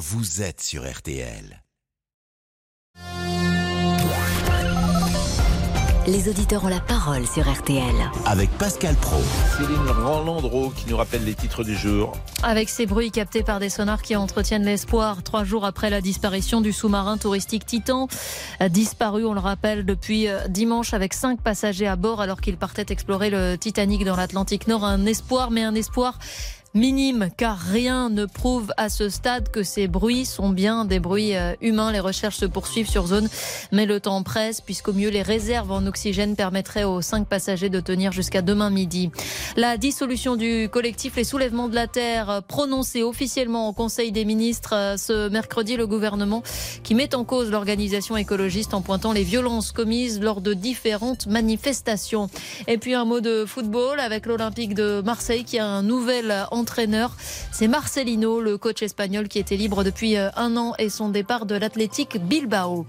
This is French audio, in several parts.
vous êtes sur RTL. Les auditeurs ont la parole sur RTL. Avec Pascal Pro. Céline Roland-Dro qui nous rappelle les titres du jour. Avec ces bruits captés par des sonars qui entretiennent l'espoir, trois jours après la disparition du sous-marin touristique Titan, disparu, on le rappelle, depuis euh, dimanche avec cinq passagers à bord alors qu'ils partaient explorer le Titanic dans l'Atlantique Nord. Un espoir, mais un espoir minime car rien ne prouve à ce stade que ces bruits sont bien des bruits euh, humains. Les recherches se poursuivent sur zone, mais le temps presse puisqu'au mieux les réserves en oxygène permettraient aux cinq passagers de tenir jusqu'à demain midi. La dissolution du collectif Les Soulèvements de la Terre euh, prononcée officiellement au Conseil des ministres euh, ce mercredi, le gouvernement qui met en cause l'organisation écologiste en pointant les violences commises lors de différentes manifestations. Et puis un mot de football avec l'Olympique de Marseille qui a un nouvel entraîneur. C'est Marcelino, le coach espagnol qui était libre depuis euh, un an et son départ de l'Athletic Bilbao.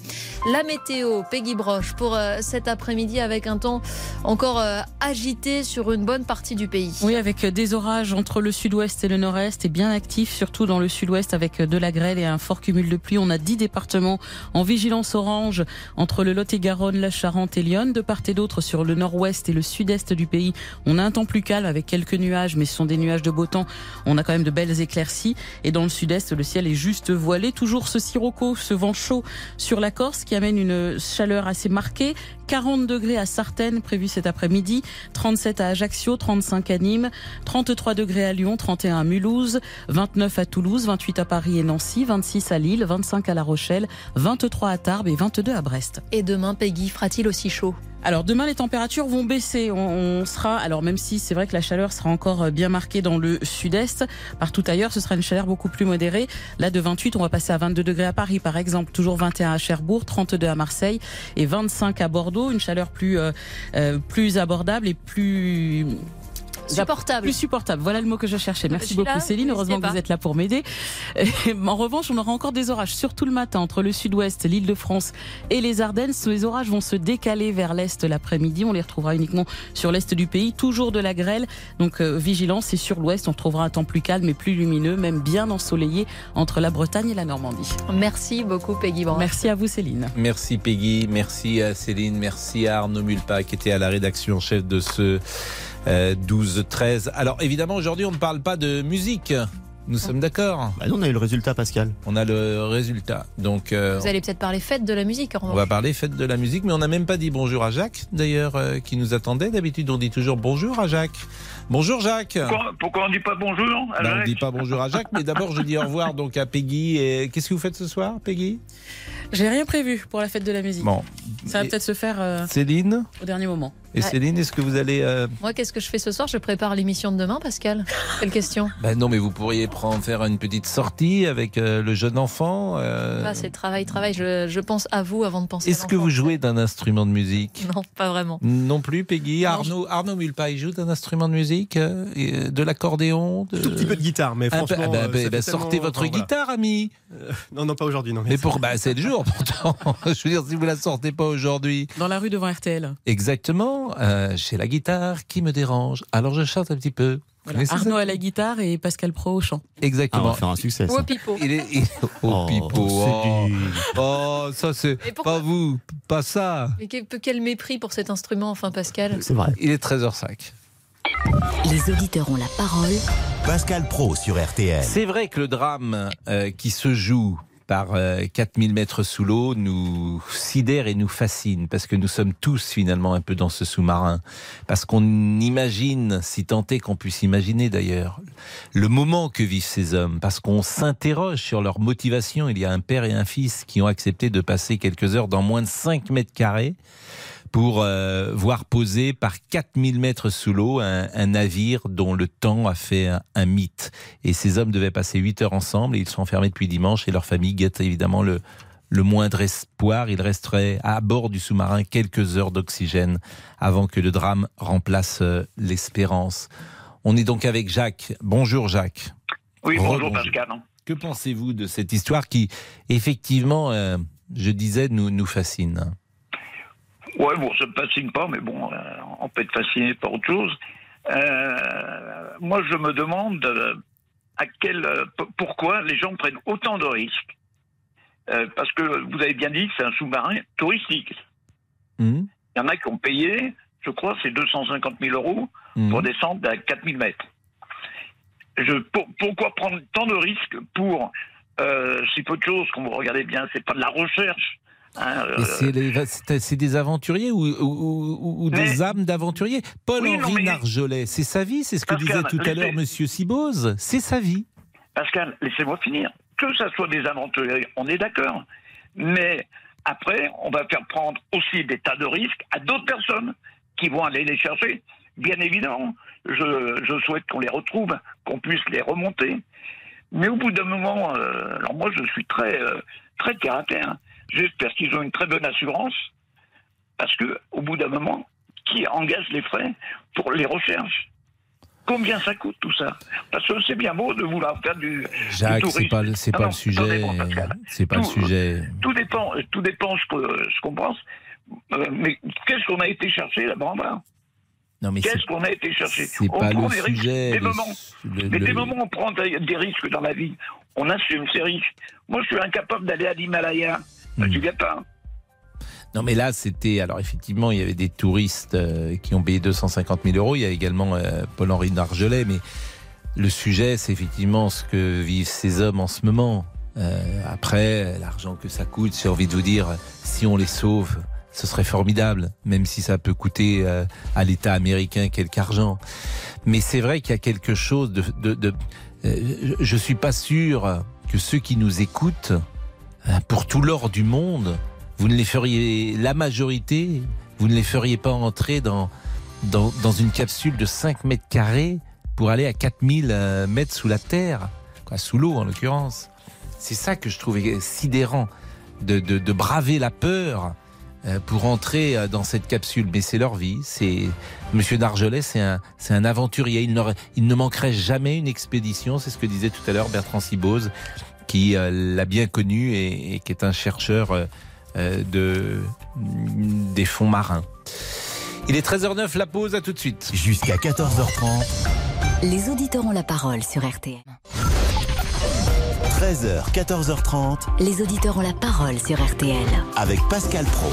La météo, Peggy Broche, pour euh, cet après-midi avec un temps encore euh, agité sur une bonne partie du pays. Oui, avec des orages entre le sud-ouest et le nord-est et bien actifs, surtout dans le sud-ouest avec de la grêle et un fort cumul de pluie. On a 10 départements en vigilance orange entre le Lot-et-Garonne, la Charente et Lyon. De part et d'autre sur le nord-ouest et le sud-est du pays, on a un temps plus calme avec quelques nuages, mais ce sont des nuages de beau temps on a quand même de belles éclaircies. Et dans le sud-est, le ciel est juste voilé. Toujours ce sirocco, ce vent chaud sur la Corse qui amène une chaleur assez marquée. 40 degrés à Sartène prévu cet après-midi, 37 à Ajaccio, 35 à Nîmes, 33 degrés à Lyon, 31 à Mulhouse, 29 à Toulouse, 28 à Paris et Nancy, 26 à Lille, 25 à La Rochelle, 23 à Tarbes et 22 à Brest. Et demain, Peggy, fera-t-il aussi chaud? Alors demain les températures vont baisser. On, sera alors même si c'est vrai que la chaleur sera encore bien marquée dans le sud-est, partout ailleurs ce sera une chaleur beaucoup plus modérée. Là de 28 on va passer à 22 degrés à Paris par exemple, toujours 21 à Cherbourg, 32 à Marseille et 25 à Bordeaux. Une chaleur plus euh, euh, plus abordable et plus Supportable. Plus supportable. Voilà le mot que je cherchais. Merci beaucoup Céline. Heureusement que vous êtes là pour m'aider. En revanche, on aura encore des orages, surtout le matin, entre le sud-ouest, l'île de France et les Ardennes. Les orages vont se décaler vers l'est l'après-midi. On les retrouvera uniquement sur l'est du pays. Toujours de la grêle. Donc euh, vigilance. Et sur l'ouest, on trouvera un temps plus calme et plus lumineux, même bien ensoleillé entre la Bretagne et la Normandie. Merci beaucoup Peggy Merci à vous Céline. Merci Peggy. Merci à Céline. Merci à Arnaud Mulpa qui était à la rédaction chef de ce 12-13. Euh, Alors évidemment, aujourd'hui, on ne parle pas de musique. Nous sommes d'accord bah On a eu le résultat, Pascal. On a le résultat. Donc, euh, Vous allez peut-être parler fête de la musique. on va parler fête de la musique, mais on n'a même pas dit bonjour à Jacques, d'ailleurs, euh, qui nous attendait. D'habitude, on dit toujours bonjour à Jacques. Bonjour Jacques. Pourquoi, on ne dit pas bonjour à ben, On ne dit pas bonjour à Jacques, mais d'abord, je dis au revoir donc à Peggy. Et qu'est-ce que vous faites ce soir, Peggy? J'ai rien prévu pour la fête de la musique. Bon. Ça va peut-être se faire. Céline Au dernier moment. Et Céline, est-ce que vous allez... Euh, Moi, qu'est-ce que je fais ce soir? Je prépare l'émission de demain, Pascal. Quelle question? Ben Non, mais vous pourriez prendre, faire une petite sortie avec euh, le jeune enfant. Euh... Ah, c'est travail, travail. Je, je, pense à vous avant de penser Est-ce que vous jouez d'un instrument de musique? Non, pas vraiment. Non plus, Peggy? Arnaud, Arnaud Mulpa, il joue d'un instrument de musique euh, De l'accordéon de... Tout petit peu de guitare, mais franchement... Ah ben, ben, ben sortez votre guitare, ami Non, non, pas aujourd'hui. Non, mais pour, bah, c'est le jour, pourtant. je veux dire, si vous la sortez pas aujourd'hui... Dans la rue devant RTL. Exactement. chez la guitare qui me dérange. Alors je chante un petit peu. Arnaud à la guitare et Pascal Pro au chant. Exactement. Ah, on va faire un succès. Ou au pipeau. Il est, au oh, pipeau. Oh. oh, ça c'est pas vous, pas ça. Mais quel, mépris pour cet instrument, enfin Pascal. C'est vrai. Il est 13h05. Les auditeurs ont la parole. Pascal Pro sur RTL. C'est vrai que le drame euh, qui se joue par 4000 euh, mètres sous l'eau nous sidère et nous fascine parce que nous sommes tous finalement un peu dans ce sous-marin. Parce qu'on imagine, si tant est qu'on puisse imaginer d'ailleurs, le moment que vivent ces hommes. Parce qu'on s'interroge sur leur motivation. Il y a un père et un fils qui ont accepté de passer quelques heures dans moins de 5 mètres carrés pour euh, voir poser par 4000 mètres sous l'eau un, navire dont le temps a fait un, mythe. Et ces hommes devaient passer 8 heures ensemble et ils sont enfermés depuis dimanche et leur famille guette évidemment le, le moindre espoir. Ils resteraient à bord du sous-marin quelques heures d'oxygène avant que le drame remplace euh, l'espérance. On est donc avec Jacques. Bonjour Jacques. Oui, bonjour Pascal. Que pensez-vous de cette histoire qui, effectivement, euh, je disais, nous, nous fascine? Ouais, bon, ça me fascine pas, mais bon, euh, on peut être fasciné par autre chose. Euh, moi, je me demande, euh, à quel, pourquoi les gens prennent autant de risques. Euh, parce que vous avez bien dit que c'est un sous-marin touristique. Hum, Il y en a qui ont payé, je crois, c'est 250 000 euros hum. pour descendre à 4000 mètres. Je, pour- pourquoi prendre tant de risques pour euh, si peu de choses, quand vous regardez bien, c'est pas de la recherche. Hein, euh, c'est des aventuriers ou, ou- ou- ou des Mais- âmes d'aventuriers? Oui, Paul-Henri Narjolet, c'est sa vie, c'est ce que Pascal, disait tout à l'heure Monsieur Sibose, c'est sa vie. Pascal, laissez-moi finir. Que ça soit des aventuriers, on est d'accord. Mais après, on va faire prendre aussi des tas de risques à d'autres personnes qui vont aller les chercher. Bien évidemment, je, je souhaite qu'on les retrouve, qu'on puisse les remonter. Mais au bout d'un moment, euh, alors moi je suis très, euh, très terre terre. J'espère qu'ils ont une très bonne assurance, parce que au bout d'un moment, qui engage les frais pour les recherches? Combien ça coûte tout ça? Parce que c'est bien beau de vouloir faire du, Jacques, tourisme. c'est pas, le- c'est pas le sujet. C'est pas le Tout- sujet. tout dépend, tout dépend ce qu'on pense. Euh, mais qu'est-ce qu'on a été chercher là-bas en bas? Non, mais Qu'est-ce qu'on a été chercher? c'est On pas prend le des risques, sujet. des le- moments. le- Mais le- des moments on prend des des risques dans la vie, on assume ces risques. Moi, je suis incapable d'aller à l'Himalaya. Hmm. Je viens pas. Non, mais là, c'était. Alors, effectivement, il y avait des touristes euh, qui ont payé 250 000 euros. Il y a également euh, Paul-Henri Nargelet. Mais le sujet, c'est effectivement ce que vivent ces hommes en ce moment. Euh, après, l'argent que ça coûte, j'ai envie de vous dire, si on les sauve, ce serait formidable, même si ça peut coûter à l'État américain quelque argent. Mais c'est vrai qu'il y a quelque chose de. de, de je suis pas sûr que ceux qui nous écoutent, pour tout l'or du monde, vous ne les feriez, la majorité, vous ne les feriez pas entrer dans, dans, dans une capsule de 5 mètres carrés pour aller à 4000 euh, mètres sous la terre, quoi, sous l'eau en l'occurrence. C'est ça que je trouvais sidérant, de, de, de braver la peur euh, pour entrer euh, dans cette capsule. Mais c'est leur vie. C'est Monsieur Dargelet, c'est un, c'est un aventurier. Il, il ne manquerait jamais une expédition. C'est ce que disait tout à l'heure Bertrand Sibose, qui euh, l'a bien connu et, et qui est un chercheur euh, euh, de, des fonds marins. Il est 13h09, la pause, à tout de suite. Jusqu'à 14h30, Les auditeurs ont la parole sur RTL. 13h, 14h30, Les auditeurs ont la parole sur RTL. avec Pascal Pro.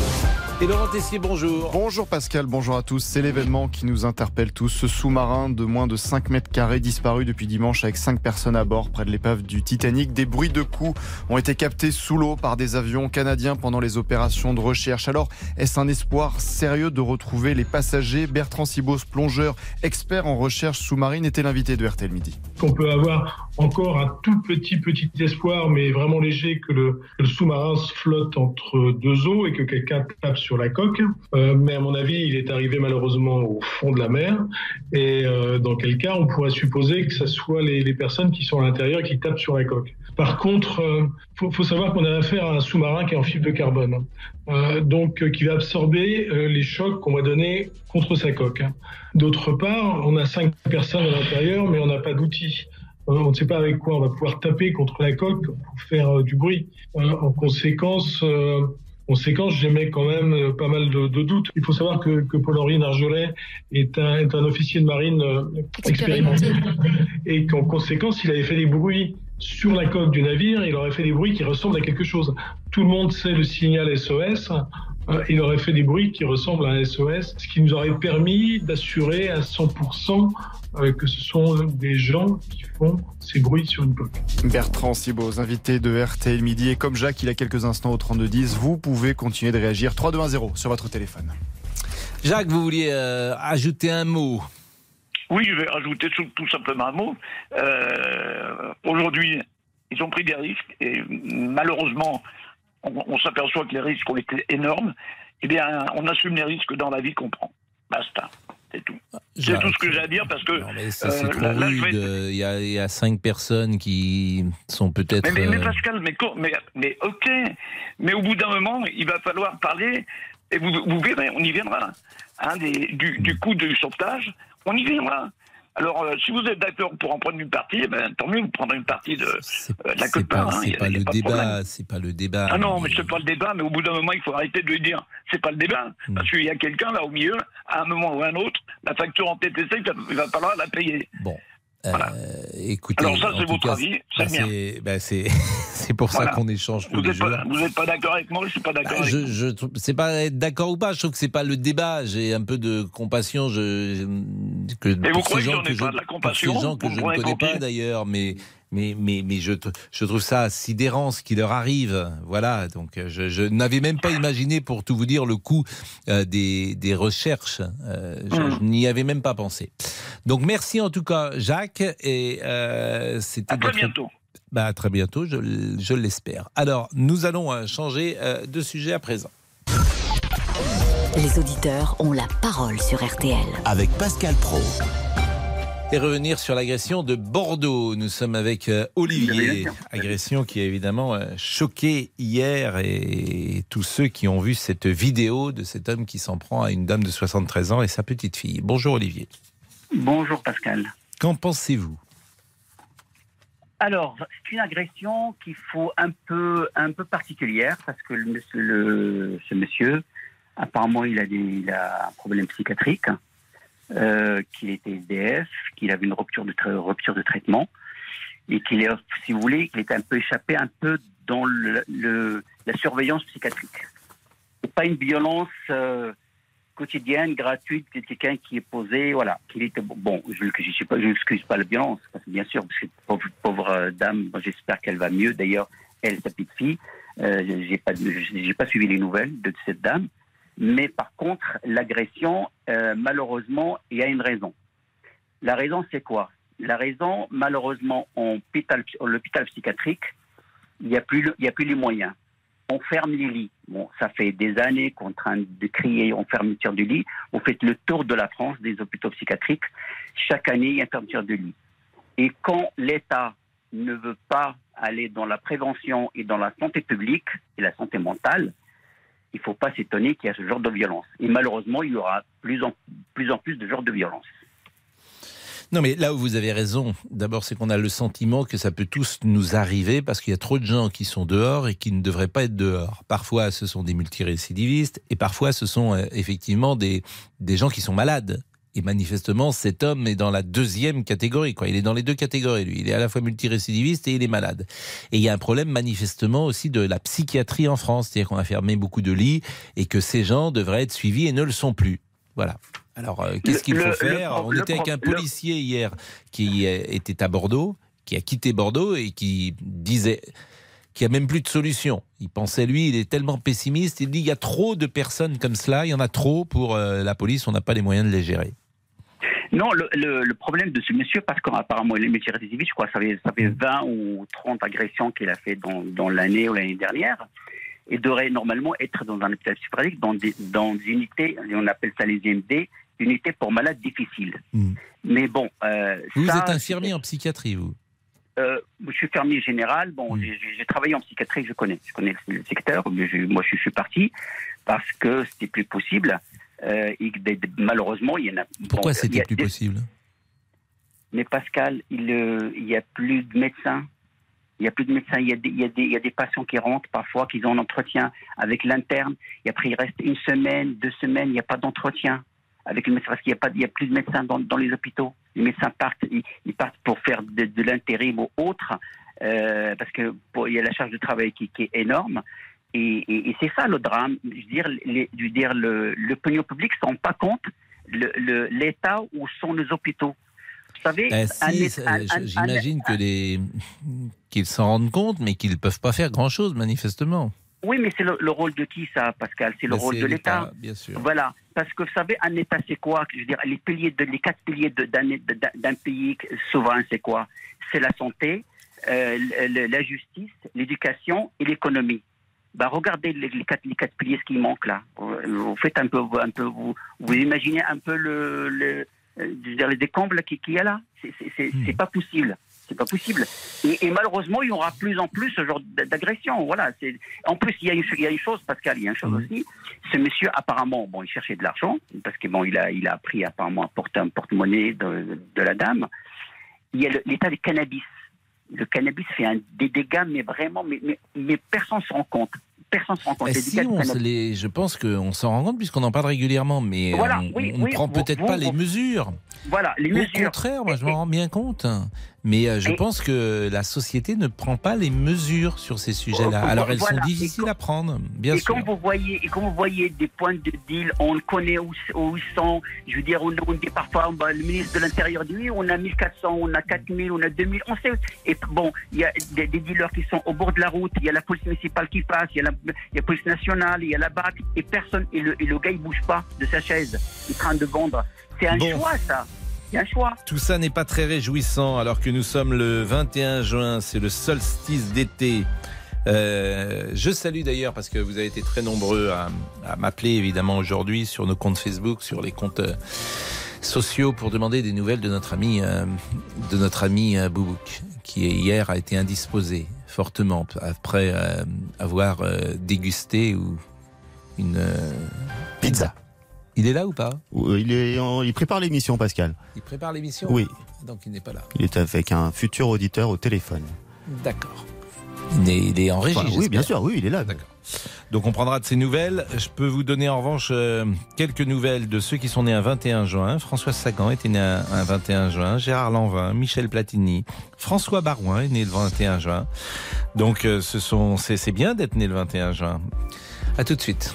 Et Laurent Tessier, bonjour. Bonjour Pascal, bonjour à tous. C'est l'événement qui nous interpelle tous. Ce sous-marin de moins de 5 mètres carrés disparu depuis dimanche avec 5 personnes à bord près de l'épave du Titanic. Des bruits de coups ont été captés sous l'eau par des avions canadiens pendant les opérations de recherche. Alors, est-ce un espoir sérieux de retrouver les passagers? Bertrand Sibos, plongeur, expert en recherche sous-marine, était l'invité de RTL Midi. qu'on peut avoir encore un tout petit petit espoir, mais vraiment léger, que le, sous-marin se flotte entre deux eaux et que quelqu'un tape sur la coque. Euh, mais à mon avis, il est arrivé malheureusement au fond de la mer. Et euh, dans quel cas, on pourrait supposer que ce soit les, personnes qui sont à l'intérieur qui tapent sur la coque. Par contre, euh, faut, faut savoir qu'on a affaire à un sous-marin qui est en fibre de carbone, euh, donc qui va absorber les chocs qu'on va donner contre sa coque. hein. D'autre part, on a cinq personnes à l'intérieur, mais on n'a pas d'outils. On ne sait pas avec quoi on va pouvoir taper contre la coque pour faire du bruit. En conséquence, conséquence, j'émets quand même euh, pas mal de, de doutes. Il faut savoir que, que Paul-Henri Nargelet est un, est un officier de marine euh, expérimenté et qu'en conséquence, il avait fait des bruits sur la coque du navire, il aurait fait des bruits qui ressemblent à quelque chose. Tout le monde sait le signal SOS. euh, Il aurait fait des bruits qui ressemblent à un SOS, ce qui nous aurait permis d'assurer à 100% euh, que ce sont des gens qui font ces bruits sur une coque. Bertrand Sibos, invité de RTL Midi. Et comme Jacques, il a quelques instants au 3210, vous pouvez continuer de réagir 3210 sur votre téléphone. Jacques, vous vouliez euh, ajouter un mot? Oui, je vais rajouter tout, tout simplement un mot. Euh, Aujourd'hui, ils ont pris des risques et malheureusement, on, on s'aperçoit que les risques ont été énormes. Eh bien, on assume les risques dans la vie qu'on prend. Basta. C'est tout. C'est Jacques. tout ce que j'ai à dire parce que. Non, mais ça, euh, c'est là- vais- Il y, a, il y a cinq personnes qui sont peut-être. Mais, mais, mais euh, Pascal, mais, mais, mais ok. Mais au bout d'un moment, il va falloir parler, et vous, vous verrez, on y viendra. Hein, des- du, du coût du sauvetage, on y viendra. Alors, euh, si vous êtes d'accord pour en prendre une partie, eh ben, tant mieux, vous prendrez une partie de. euh, la c'est pas, hein, pas le de débat. C'est pas le débat. Ah non, mais c'est pas le débat, mais au bout d'un moment, il faut arrêter de lui dire c'est pas le débat. Mm. Parce qu'il y a quelqu'un là au milieu, à un moment ou à un autre, la facture en TTC, il va falloir la payer. Bon. Voilà. Euh, écoutez, Alors ça, c'est votre cas, avis, bah, c'est bien. c'est bah, c'est- c'est pour Voilà. ça qu'on échange tous Vous les n'êtes jours. pas, vous êtes pas d'accord avec moi, je suis pas Bah, d'accord avec je, je c'est pas être d'accord ou pas. Je trouve que c'est pas le débat. J'ai un peu de compassion. Je, que vous croyez pas de la pour compassion ces gens que Vous je ne connais pas d'ailleurs, mais mais mais mais je je trouve ça sidérant ce qui leur arrive. Voilà. Donc euh, je, je n'avais même pas imaginé, pour tout vous dire, le coût euh, des des recherches. Euh, je, Hum. je n'y avais même pas pensé. Donc merci en tout cas, Jacques. Et euh, c'était À très notre- bientôt. bah, à très bientôt, je, je l'espère. Alors, nous allons euh, changer euh, de sujet à présent. Les auditeurs ont la parole sur RTL. Avec Pascal Pro. Et revenir sur l'agression de Bordeaux. Nous sommes avec euh, Olivier. Agression qui a évidemment euh, choqué hier et tous ceux qui ont vu cette vidéo de cet homme qui s'en prend à une dame de 73 ans et sa petite fille. Bonjour Olivier. Bonjour Pascal. Qu'en pensez-vous? Alors, c'est une agression qu'il faut un peu, un peu particulière parce que le, le- ce monsieur, apparemment, il a, des, il a un problème psychiatrique, euh, qu'il était SDF, qu'il avait une rupture de, rupture de traitement et qu'il est, si vous voulez, qu'il était un peu échappé un peu dans la surveillance psychiatrique. C'est pas une violence euh, quotidienne, gratuite, de quelqu'un qui est posé, voilà, qu'il était bon. Je ne je, pas- je n'excuse pas la violence, bien sûr, parce que pauvre, pauvre euh, dame, j'espère qu'elle va mieux. D'ailleurs, elle, sa petite fille, euh, j'ai pas, j'ai pas suivi les nouvelles de cette dame. Mais par contre, l'agression, euh, malheureusement, il y a une raison. La raison, c'est quoi? La raison, malheureusement, en hôpital, en l'hôpital psychiatrique, il n'y a, plus a plus les moyens. On ferme les lits. Bon, ça fait des années qu'on est en train de crier en fermeture du lit. On fait le tour de la France des hôpitaux psychiatriques. Chaque année, il y a une fermeture de lit. Et quand l'État ne veut pas aller dans la prévention et dans la santé publique et la santé mentale, il ne faut pas s'étonner qu'il y a ce genre de violence. Et malheureusement, il y aura plus en plus, en plus de genres de violence. Non, mais là où vous avez raison, d'abord, c'est qu'on a le sentiment que ça peut tous nous arriver parce qu'il y a trop de gens qui sont dehors et qui ne devraient pas être dehors. Parfois, ce sont des multirécidivistes et parfois, ce sont euh, effectivement des, des gens qui sont malades. Et manifestement, cet homme est dans la deuxième catégorie. Quoi. Il est dans les deux catégories, lui. Il est à la fois multirécidiviste et il est malade. Et il y a un problème manifestement aussi de la psychiatrie en France. C'est-à-dire qu'on a fermé beaucoup de lits et que ces gens devraient être suivis et ne le sont plus. Voilà. Alors, euh, qu'est-ce qu'il faut le faire? On le était avec un policier hier qui était à Bordeaux, qui a quitté Bordeaux et qui disait qu'il n'y a même plus de solution. Il pensait, lui, il est tellement pessimiste, il dit il y a trop de personnes comme cela, il y en a trop pour euh, la police, on n'a pas les moyens de les gérer. Non, le, le- le problème de ce monsieur, parce qu'apparemment il est multirécidiviste, je crois, ça fait, ça fait 20 ou 30 agressions qu'il a fait dans, dans l'année ou l'année dernière, et devrait normalement être dans un hôpital psychiatrique, dans des, dans des unités, on appelle ça les IMD, unités pour malades difficiles. Mm. Mais bon, euh, Vous ça, êtes infirmier en psychiatrie, vous euh, je suis fermier général. Bon, Mm. j'ai- travaillé en psychiatrie, je connais, je connais le secteur. Mais je- moi, je suis parti parce que c'était plus possible. Euh, et malheureusement, il y en a. Pourquoi bon, c'était plus des- possible Mais Pascal, il euh, il y a plus de médecins. Il y a plus de médecins. Il y a des, il y a des, il y a des patients qui rentrent parfois, qui ont un entretien avec l'interne. Et après, il reste une semaine, deux semaines, il n'y a pas d'entretien avec le médecin parce qu'il n'y a, pas- il y a plus de médecins dans, dans les hôpitaux. Les médecins partent, ils, ils partent pour faire de, de l'intérim ou autre, euh, parce que pour- il y a la charge de travail qui, qui est énorme. Et, et- et c'est ça le drame. Je veux dire, les, je veux dire le, l'opinion publique ne se rend pas compte le- le- l'état où sont nos hôpitaux. Vous savez, Eh, un si, é- ça- un- je- un- J'imagine que les qu'ils s'en rendent compte, mais qu'ils ne peuvent pas faire grand-chose, manifestement. Oui, mais c'est le, le rôle de qui ça, Pascal? C'est le Bah, rôle c'est de l'État. bien sûr. Voilà, parce que vous savez, un État, c'est quoi? Je veux dire, les piliers, de, les quatre piliers de- d'un d'un- d'un pays souverain, c'est quoi? C'est la santé, euh, la justice, l'éducation et l'économie. Bah, regardez les, les quatre, les quatre piliers, ce qui manque là. Vous, faites un peu, un peu vous, vous imaginez un peu le, le, euh, les décombres qu'il qu'il y a là. C'est- Hmm. c'est pas possible. C'est pas possible. Et, et malheureusement, il y aura plus en plus ce genre d'agression. Voilà. En plus, il y, a une, il y a une chose, Pascal, il y a une chose Mhm. aussi. Ce monsieur, apparemment, bon, il cherchait de l'argent parce que bon, il a, il a appris apparemment à porter un porte-monnaie de, de la dame. Il y a l'état du cannabis. Le cannabis fait un, des dégâts, mais vraiment, mais, mais, mais personne ne se rend compte. personne ne se rend compte. Si, on se les- je pense qu'on s'en rend compte puisqu'on en parle régulièrement, mais Voilà, on oui, ne oui, prend peut-être vous- pas les mesures. Voilà, les Au mesures. contraire, moi je m'en rends bien compte. Mais euh, je pense que la société ne prend pas les mesures sur ces sujets-là. Oh, Alors elles voilà. sont difficiles quand- à prendre, bien et sûr. quand vous voyez, et quand vous voyez des points de deal, on connaît où, où ils sont. Je veux dire, on, on dit parfois, bah, le ministre de l'Intérieur dit oui, on a 1400, on a 4000, on a 2000, on sait. Et bon, il y a des, des dealers qui sont au bord de la route, il y a la police municipale qui passe, il y a la, il y a la police nationale, il y a la BAC, et personne, et le, et le gars il bouge pas de sa chaise, il est en train de vendre. C'est un Bon. choix, ça. C'est un choix. Tout ça n'est pas très réjouissant alors que nous sommes le 21 juin, c'est le solstice d'été. Euh, je salue d'ailleurs parce que vous avez été très nombreux à, à m'appeler évidemment aujourd'hui sur nos comptes Facebook, sur les comptes euh, sociaux pour demander des nouvelles de notre ami, euh, de notre ami euh, Boubouk, qui hier a été indisposé fortement après euh, avoir euh, dégusté ou une euh, pizza. Il est là ou pas Il, est en- il prépare l'émission, Pascal. Il prépare l'émission Oui, Donc il n'est pas là. il est avec un futur auditeur au téléphone. D'accord. Il est, il est en régie. Enfin, oui, bien sûr, oui, il est là. D'accord. Donc on prendra de ces nouvelles. Je peux vous donner en revanche euh, quelques nouvelles de ceux qui sont nés un 21 juin. François Sagan était né un, un 21 juin. Gérard Lanvin, Michel Platini, François Barouin est né le 21 juin. Donc euh, ce sont c'est c'est bien d'être né le 21 juin. À tout de suite.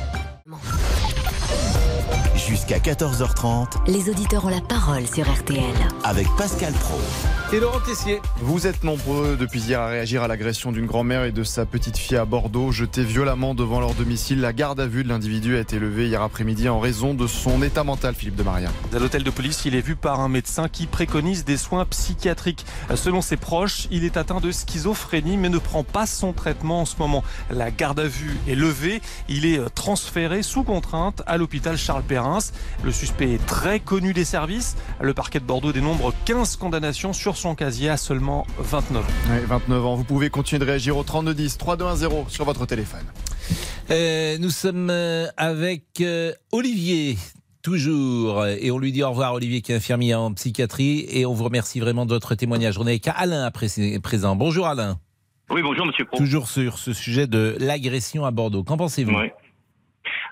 Jusqu'à 14h30 Les auditeurs ont la parole sur RTL. avec Pascal Pro. Et Laurent Tessier. Vous êtes nombreux depuis hier à réagir à l'agression d'une grand-mère et de sa petite fille à Bordeaux, jetée violemment devant leur domicile. La garde à vue de l'individu a été levée hier après-midi en raison de son état mental, Philippe de Maria. À l'hôtel de police, il est vu par un médecin qui préconise des soins psychiatriques. Selon ses proches, il est atteint de schizophrénie mais ne prend pas son traitement en ce moment. La garde à vue est levée. Il est transféré sous contrainte à l'hôpital Charles Le suspect est très connu des services. Le parquet de Bordeaux dénombre 15 condamnations sur son casier à seulement 29 ans. Ouais, 29 ans. Vous pouvez continuer de réagir au 3210 3210 sur votre téléphone. Euh, nous sommes euh, avec euh, Olivier. Toujours, et on lui dit au revoir, Olivier, qui est infirmier en psychiatrie, et on vous remercie vraiment de votre témoignage. On est avec Alain à pré- présent. Bonjour Alain. Oui, bonjour Monsieur Pro. Toujours sur ce sujet de l'agression à Bordeaux. Qu'en pensez-vous? Oui.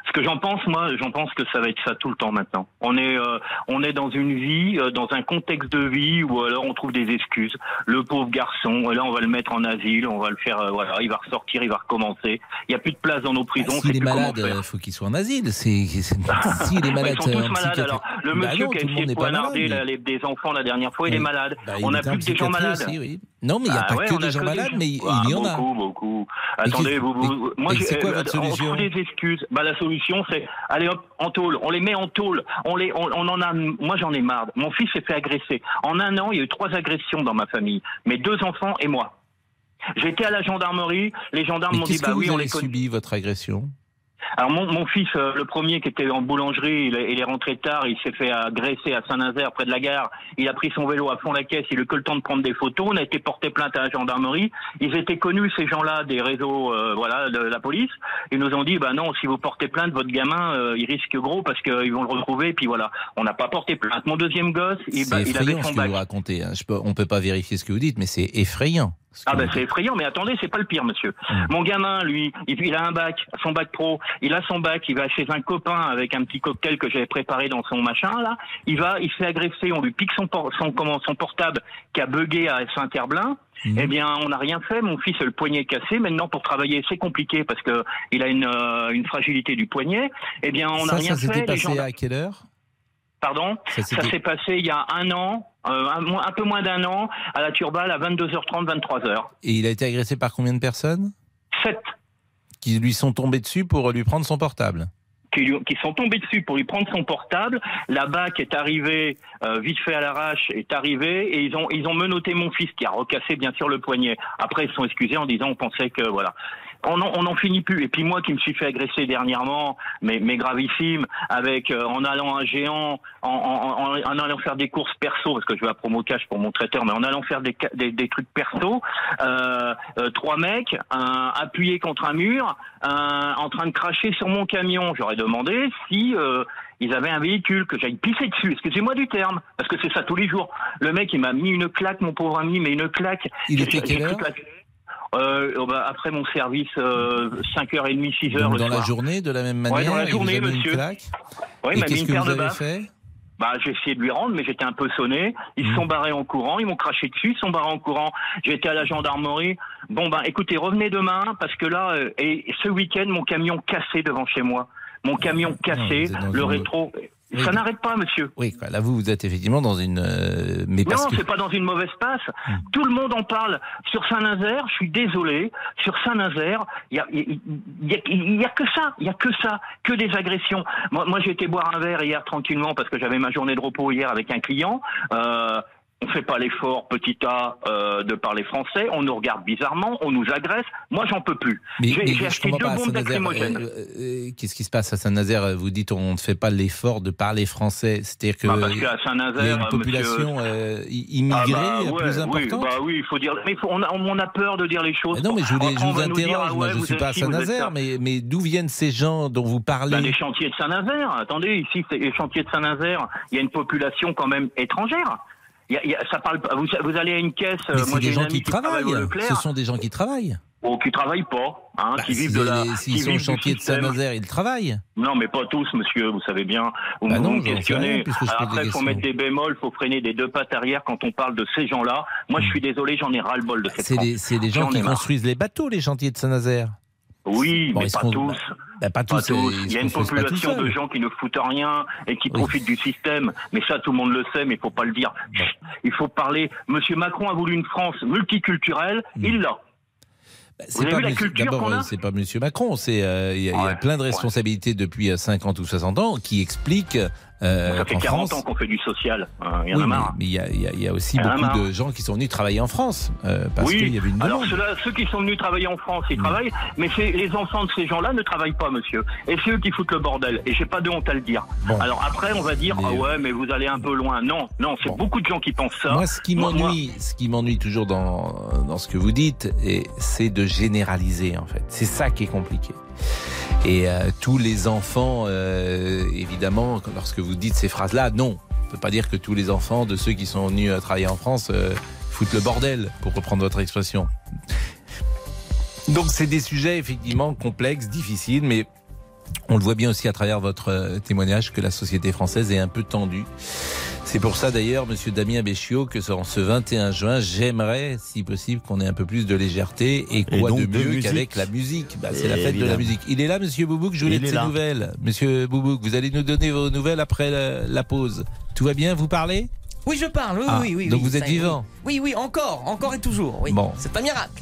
Ce que j'en pense, moi, j'en pense que ça va être ça tout le temps maintenant. On est, euh, on est dans une vie, euh, dans un contexte de vie où alors on trouve des excuses. Le pauvre garçon, là on va le mettre en asile, on va le faire, euh, voilà, il va ressortir, il va recommencer. Il n'y a plus de place dans nos prisons. On S'il sait est malade, il faut qu'il soit en asile. C'est, c'est- s'il est malade, Ils sont euh, tous malades alors. Le Bah monsieur non, qui a essayé de poignarder mais- des enfants la dernière fois, il est malade. Bah, il on en plus que des gens malades. aussi, oui. Non, mais il n'y a Ah pas ouais, que on des gens malades, mais il Ah, y en a. Beaucoup, beaucoup. Attendez, vous, vous, moi, c'est quoi euh, votre on solution? trouve des excuses. Bah, la solution, c'est, allez hop, en tôle. On les met en tôle. On les, on, on en a, moi, j'en ai marre. Mon fils s'est fait agresser. En un an, il y a eu trois agressions dans ma famille. Mes deux enfants et moi. J'étais à la gendarmerie. Les gendarmes m'ont dit, bah oui, vous on les subi, votre agression? Alors mon, mon fils, euh, le premier qui était en boulangerie, il, est- il est rentré tard, il s'est fait agresser à Saint-Nazaire près de la gare. Il a pris son vélo à fond la caisse, il a eu que le temps de prendre des photos. On a été porté plainte à la gendarmerie. Ils étaient connus ces gens-là des réseaux, euh, voilà, de la police. Ils nous ont dit, bah non, si vous portez plainte, votre gamin, euh, il risque gros parce qu'ils vont le retrouver. Puis voilà, on n'a pas porté plainte. Mon deuxième gosse, il, bah, il avait son ce que vous racontez. hein. Je peux- on ne peut pas vérifier ce que vous dites, mais c'est effrayant. Ah ben c'est effrayant, mais attendez, c'est pas le pire, monsieur. Mon gamin, lui, il, a un bac, son bac pro, il a son bac, il va chez un copain avec un petit cocktail que j'avais préparé dans son machin là. Il va, il se fait agresser, on lui pique son por- son comment son portable qui a bugué à Saint-Herblain. Mhm. Eh bien, on n'a rien fait. Mon fils a le poignet cassé. Maintenant, pour travailler, c'est compliqué parce que il a une, euh, une fragilité du poignet. Eh bien, on n'a ça, rien ça s'était fait. Les passé gens- à quelle heure? Pardon Ça s'est passé il y a un an, euh, un, peu moins d'un an, à la Turballe à 22h30, 23h. Et il a été agressé par combien de personnes? Sept Qui lui sont tombées dessus pour lui prendre son portable qui, lui- qui sont tombés dessus pour lui prendre son portable. La BAC est arrivée, euh, vite fait à l'arrache, est arrivée, et ils ont, ils ont menotté mon fils qui a recassé bien sûr le poignet. Après, ils se sont excusés en disant on pensait que voilà. On n'en finit plus. Et puis moi qui me suis fait agresser dernièrement, mais, mais gravissime, avec euh, en allant à un géant, en, en, en, allant faire des courses perso, parce que je vais à promo cash pour mon traiteur, mais en allant faire des, des, des trucs perso, euh, euh, trois mecs, un, appuyés contre un mur, un, en train de cracher sur mon camion. J'aurais demandé si euh, ils avaient un véhicule, que j'aille pisser dessus. Excusez-moi du terme, parce que c'est ça tous les jours. Le mec, il m'a mis une claque, mon pauvre ami, mais une claque. Il était quelle heure euh, bah, après mon service, euh, 5h30, 6h Donc le dans soir. la journée, de la même manière Ouais, dans la et vous journée, avez mis une monsieur. claque Oui, Et il m'a mis une paire vous de baffes. fait Bah, j'ai essayé de lui rendre, mais j'étais un peu sonné. Ils se sont barrés en courant, ils m'ont craché dessus, ils sont barrés en courant. Été à la gendarmerie. Bon, ben, écoutez, revenez demain, parce que là, euh, et ce week-end, mon camion cassé devant chez moi. Mon camion cassé, vous êtes dans le rétro. Oui. Ça n'arrête pas, monsieur. Oui, quoi. là vous, vous êtes effectivement dans une... euh, mais non, que... C'est pas dans une mauvaise passe. Tout le monde en parle. Sur Saint-Nazaire, je suis désolé, sur Saint-Nazaire, il y a, y, a, y a que ça, il y a que ça, que des agressions. Moi, moi j'ai été boire un verre hier tranquillement parce que j'avais ma journée de repos hier avec un client. Euh, on fait pas l'effort, petit A, euh, de parler français. On nous regarde bizarrement, on nous agresse. Moi, j'en peux plus. Mais, J'ai acheté deux bombes Saint-Nazaire, lacrymogènes. euh, euh, Qu'est-ce qui se passe à Saint-Nazaire? Vous dites on ne fait pas l'effort de parler français, c'est-à-dire que Bah, parce qu'à il y a Saint-Nazaire, une population euh, immigrée Ah bah, ouais, plus oui, importante. bah oui, il faut dire. Mais faut- on, a, on a peur de dire les choses. Mais non, mais je, voulais, vous nous dire, interroge. ah Moi, je ne suis pas à Saint-Nazaire, mais, mais d'où viennent ces gens dont vous parlez? Ben, des chantiers de Saint-Nazaire. Attendez, ici, c'est les chantiers de Saint-Nazaire. Il y a une population quand même étrangère. Il y a- il y a- ça parle. pas- Vous, vous allez à une caisse. Mais euh, c'est des gens qui travaille travaillent. Ce sont des gens qui travaillent. Oh, qui travaillent pas, hein, Bah, qui vivent de la. S'ils sont au chantier de. Saint-Nazaire, ils travaillent. Non, mais pas tous, monsieur, vous savez bien. Vous, Bah non, me questionnez. après, il faut mettre des bémols, il faut freiner des deux pattes arrière quand on parle de ces gens-là. Moi, je suis désolé, j'en ai ras-le-bol de cette Hmm. C'est des, gens qui marre. construisent les bateaux, les chantiers de Saint-Nazaire. Oui, Bon, mais pas tous. Bah, pas tous. Pas tous. euh, Il y a une population de gens qui ne foutent rien et qui profitent du système. Mais ça, tout le monde le sait, mais il faut pas le dire. Il faut parler. Monsieur Macron a voulu une France multiculturelle. Il l'a. Bah, C'est pas D'abord, euh, c'est pas Monsieur Macron. C'est euh, il y, a- y plein de responsabilités depuis euh, 50 ou 60 ans qui expliquent euh, Ça fait qu'en 40 France. ans qu'on fait du social. hein, Il y en Oui, a marre. mais il y, a- y a- y a aussi y beaucoup de gens qui sont venus travailler en France euh, parce oui, qu'il y avait une alors demande. ceux-là, ceux qui sont venus travailler en France, Mm. ils travaillent, mais les enfants de ces gens-là ne travaillent pas, monsieur. Et c'est eux qui foutent le bordel. Et j'ai pas de honte à le dire. Bon. Alors après, on va dire, Mais- ah ouais, mais vous allez un peu loin. Non, non, c'est beaucoup de gens qui pensent ça. Moi, ce qui m'ennuie, ce qui m'ennuie toujours dans, dans ce que vous dites, et c'est de généraliser en fait. C'est ça qui est compliqué. Et euh, tous les enfants, euh, évidemment, lorsque vous dites ces phrases-là, non, on peut pas dire que tous les enfants de ceux qui sont venus euh, travailler en France euh, foutent le bordel, pour reprendre votre expression. Donc, c'est des sujets effectivement complexes, difficiles, mais on le voit bien aussi à travers votre euh, témoignage que la société française est un peu tendue. C'est pour ça d'ailleurs, Monsieur Damien Béchiot, que en ce 21 juin, j'aimerais, si possible, qu'on ait un peu plus de légèreté et quoi donc de de mieux musique. qu'avec la musique. Bah, c'est la fête de la musique. Il est là, Monsieur Boubouk. Je voulais de ses là. nouvelles. Monsieur Boubouk, vous allez nous donner vos nouvelles après la, la pause. Tout va bien Vous parlez? Oui, je parle, oui, Ah, oui, oui. donc oui, vous êtes vivant? Oui, oui, encore, encore et toujours, oui. Bon. C'est un miracle.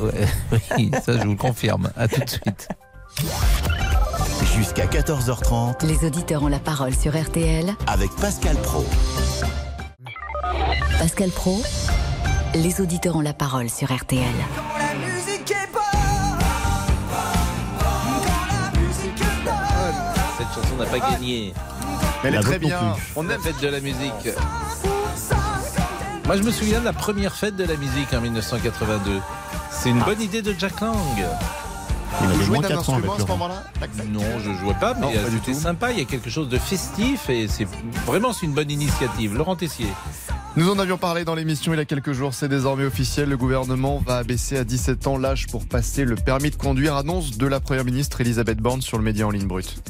Ouais, Oui, ça je vous le confirme. À tout de suite. Jusqu'à 14h30 Les auditeurs ont la parole sur RTL. avec Pascal Pro. Pascal Pro, les auditeurs ont la parole sur RTL. Cette chanson n'a pas gagné. Elle est très bien. On aime fête de la musique. Moi, je me souviens de la première fête de la musique en 1982. C'est une bonne idée de Jack Lang. Il Vous avait jouez moins d'un 4 ans avec instrument à ce Laurent. moment-là. Non, je jouais pas, mais c'était sympa. Il y a quelque chose de festif et c'est vraiment c'est une bonne initiative. Laurent Tessier. Nous en avions parlé dans l'émission il y a quelques jours, c'est désormais officiel. Le gouvernement va abaisser à 17 ans l'âge pour passer le permis de conduire. Annonce de la Première ministre Elisabeth Borne sur le média en ligne brute.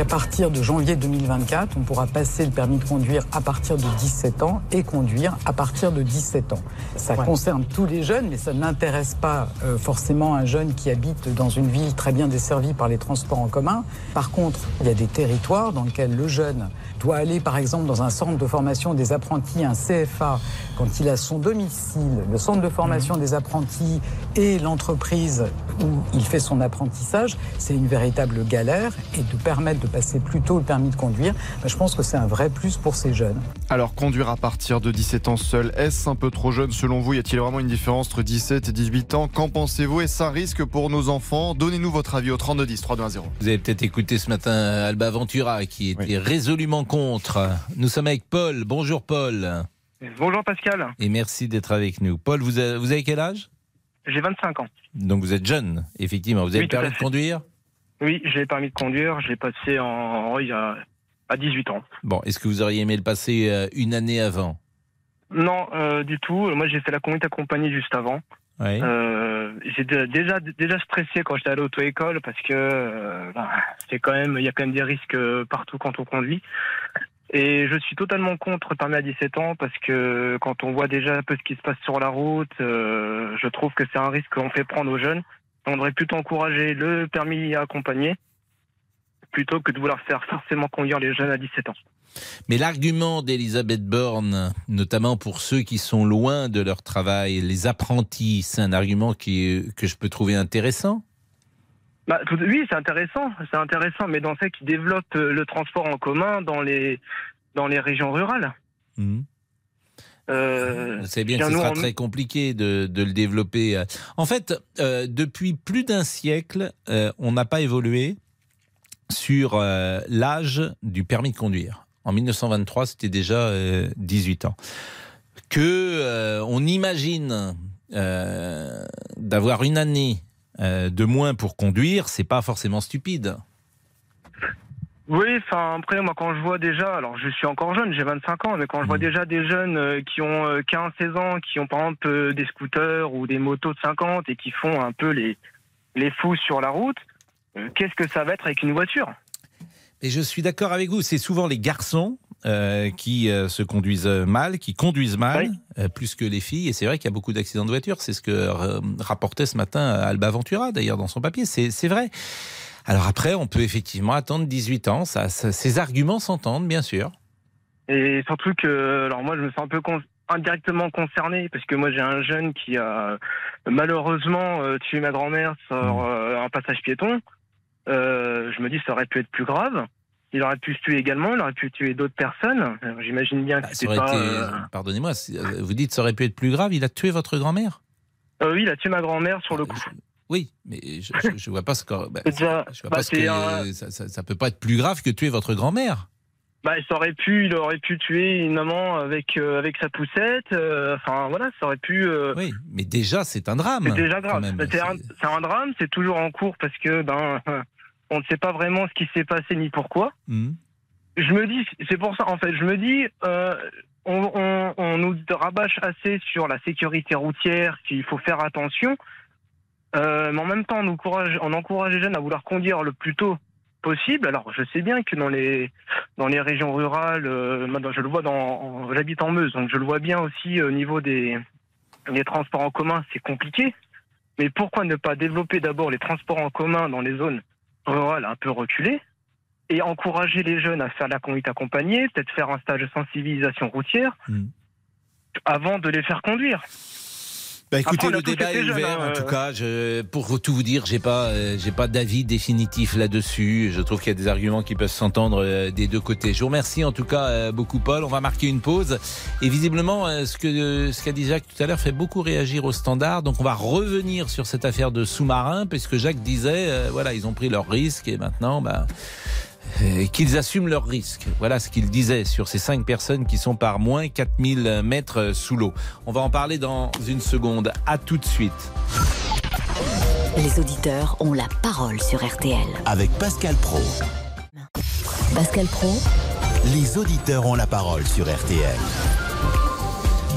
À partir de janvier 2024, on pourra passer le permis de conduire à partir de 17 ans et conduire à partir de 17 ans. Ça concerne tous les jeunes, mais ça n'intéresse pas euh, forcément un jeune qui habite dans une ville très bien desservie par les transports en commun. Par contre, il y a des territoires dans lesquels le jeune doit aller, par exemple, dans un centre de formation des apprentis, un CFA, quand il a son domicile, le centre de formation des apprentis et l'entreprise où il fait son apprentissage, c'est une véritable galère et de permettre permettre de passer plus tôt le permis de conduire, ben, je pense que c'est un vrai plus pour ces jeunes. Alors, conduire à partir de 17 ans seul, est-ce un peu trop jeune selon vous? Y a-t-il vraiment une différence entre 17 et 18 ans? Qu'en pensez-vous? Est-ce un risque pour nos enfants? Donnez-nous votre avis au 3210 320. Vous avez peut-être écouté ce matin Alba Ventura qui était résolument contre. Nous sommes avec Paul. Bonjour Paul. Bonjour Pascal. Et merci d'être avec nous. Paul, vous avez, vous avez quel âge? J'ai 25 ans. Donc vous êtes jeune, effectivement. Vous avez Oui, le permis de conduire? Oui, j'ai le permis de conduire. Je l'ai passé en, oui, à, à 18 ans. Bon, est-ce que vous auriez aimé le passer euh, une année avant? Non, euh, du tout. Moi, j'ai fait la conduite accompagnée juste avant. Oui. Euh, déjà déjà stressé quand j'étais à l'auto-école parce que euh, ben, c'est quand même il y a quand même des risques partout quand on conduit. Et je suis totalement contre le permis à 17 ans parce que quand on voit déjà un peu ce qui se passe sur la route, euh, je trouve que c'est un risque qu'on fait prendre aux jeunes. On devrait plutôt encourager le permis accompagné plutôt que de vouloir faire forcément conduire les jeunes à 17 ans. Mais l'argument d'Elisabeth Borne, notamment pour ceux qui sont loin de leur travail, les apprentis, c'est un argument qui, que je peux trouver intéressant. Bah, tout- oui, c'est intéressant, c'est intéressant, mais dans ceux qui développent euh, le transport en commun dans les dans les régions rurales. Mhm. Euh, Vous savez bien que ce sera très compliqué de, de le développer. En fait, euh, depuis plus d'un siècle, euh, on n'a pas évolué sur euh, l'âge du permis de conduire. En 1923, c'était déjà euh, 18 ans. Que euh, on imagine euh, d'avoir une année euh, de moins pour conduire, c'est pas forcément stupide. Oui, enfin après moi quand je vois déjà, alors je suis encore jeune, j'ai 25 ans, mais quand je vois déjà des jeunes euh, qui ont euh, 15-16 ans, qui ont par exemple euh, des scooters ou des motos de 50 et qui font un peu les les fous sur la route, euh, qu'est-ce que ça va être avec une voiture? Et je suis d'accord avec vous, c'est souvent les garçons euh, qui euh, se conduisent mal, qui conduisent mal, euh, plus que les filles. Et c'est vrai qu'il y a beaucoup d'accidents de voiture. C'est ce que euh, rapportait ce matin Alba Ventura, d'ailleurs, dans son papier. C'est vrai. Alors après, on peut effectivement attendre 18 ans. Ça, ça- ces arguments s'entendent, bien sûr. Et surtout que, alors moi, je me sens un peu con- indirectement concerné parce que moi, j'ai un jeune qui a malheureusement euh, tué ma grand-mère sur euh, un passage piéton. Euh, je me dis, ça aurait pu être plus grave. Il aurait pu se tuer également, il aurait pu tuer d'autres personnes. J'imagine bien que Ça c'était pas. été, euh, pardonnez-moi, vous dites ça aurait pu être plus grave. Il a tué votre grand-mère? Euh, oui, il a tué ma grand-mère sur le coup. Oui, mais je, je vois pas ce que. bah, déjà- je vois bah, pas ce c'est que un- ça, ça, ça peut pas être plus grave que tuer votre grand-mère. Bah, ça aurait pu, il aurait pu tuer une maman avec euh, avec sa poussette. euh, Enfin voilà, ça aurait pu. euh, Oui, mais déjà c'est un drame. C'est déjà grave. C'est un, drame, c'est toujours en cours parce que ben on ne sait pas vraiment ce qui s'est passé ni pourquoi. Mhm. Je me dis, c'est pour ça en fait, je me dis, on, on, on nous rabâche assez sur la sécurité routière, qu'il faut faire attention, euh, mais en même temps on encourage, on encourage les jeunes à vouloir conduire le plus tôt possible. Alors je sais bien que dans les dans les régions rurales, euh, je le vois dans, j'habite en Meuse, donc je le vois bien aussi au niveau des les transports en commun, c'est compliqué. Mais pourquoi ne pas développer d'abord les transports en commun dans les zones rurales un peu reculées et encourager les jeunes à faire la conduite accompagnée, peut-être faire un stage de sensibilisation routière avant de les faire conduire? Bah écoutez, Après, le débat est ouvert. hein, en tout euh. cas, je, pour tout vous dire, j'ai pas, euh, j'ai pas d'avis définitif là-dessus. Je trouve qu'il y a des arguments qui peuvent s'entendre euh, des deux côtés. Je vous remercie en tout cas beaucoup, Paul. On va marquer une pause. Et visiblement, ce que ce qu'a dit Jacques tout à l'heure fait beaucoup réagir au standard. Donc, on va revenir sur cette affaire de sous-marin, puisque Jacques disait, euh, voilà, ils ont pris leurs risques et maintenant, bah, euh, qu'ils assument leurs risques. Voilà ce qu'il disait sur ces cinq personnes qui sont par moins 4000 mètres sous l'eau. On va en parler dans une seconde. À tout de suite. Les auditeurs ont la parole sur RTL. Avec Pascal Pro. Pascal Pro, Les auditeurs ont la parole sur RTL.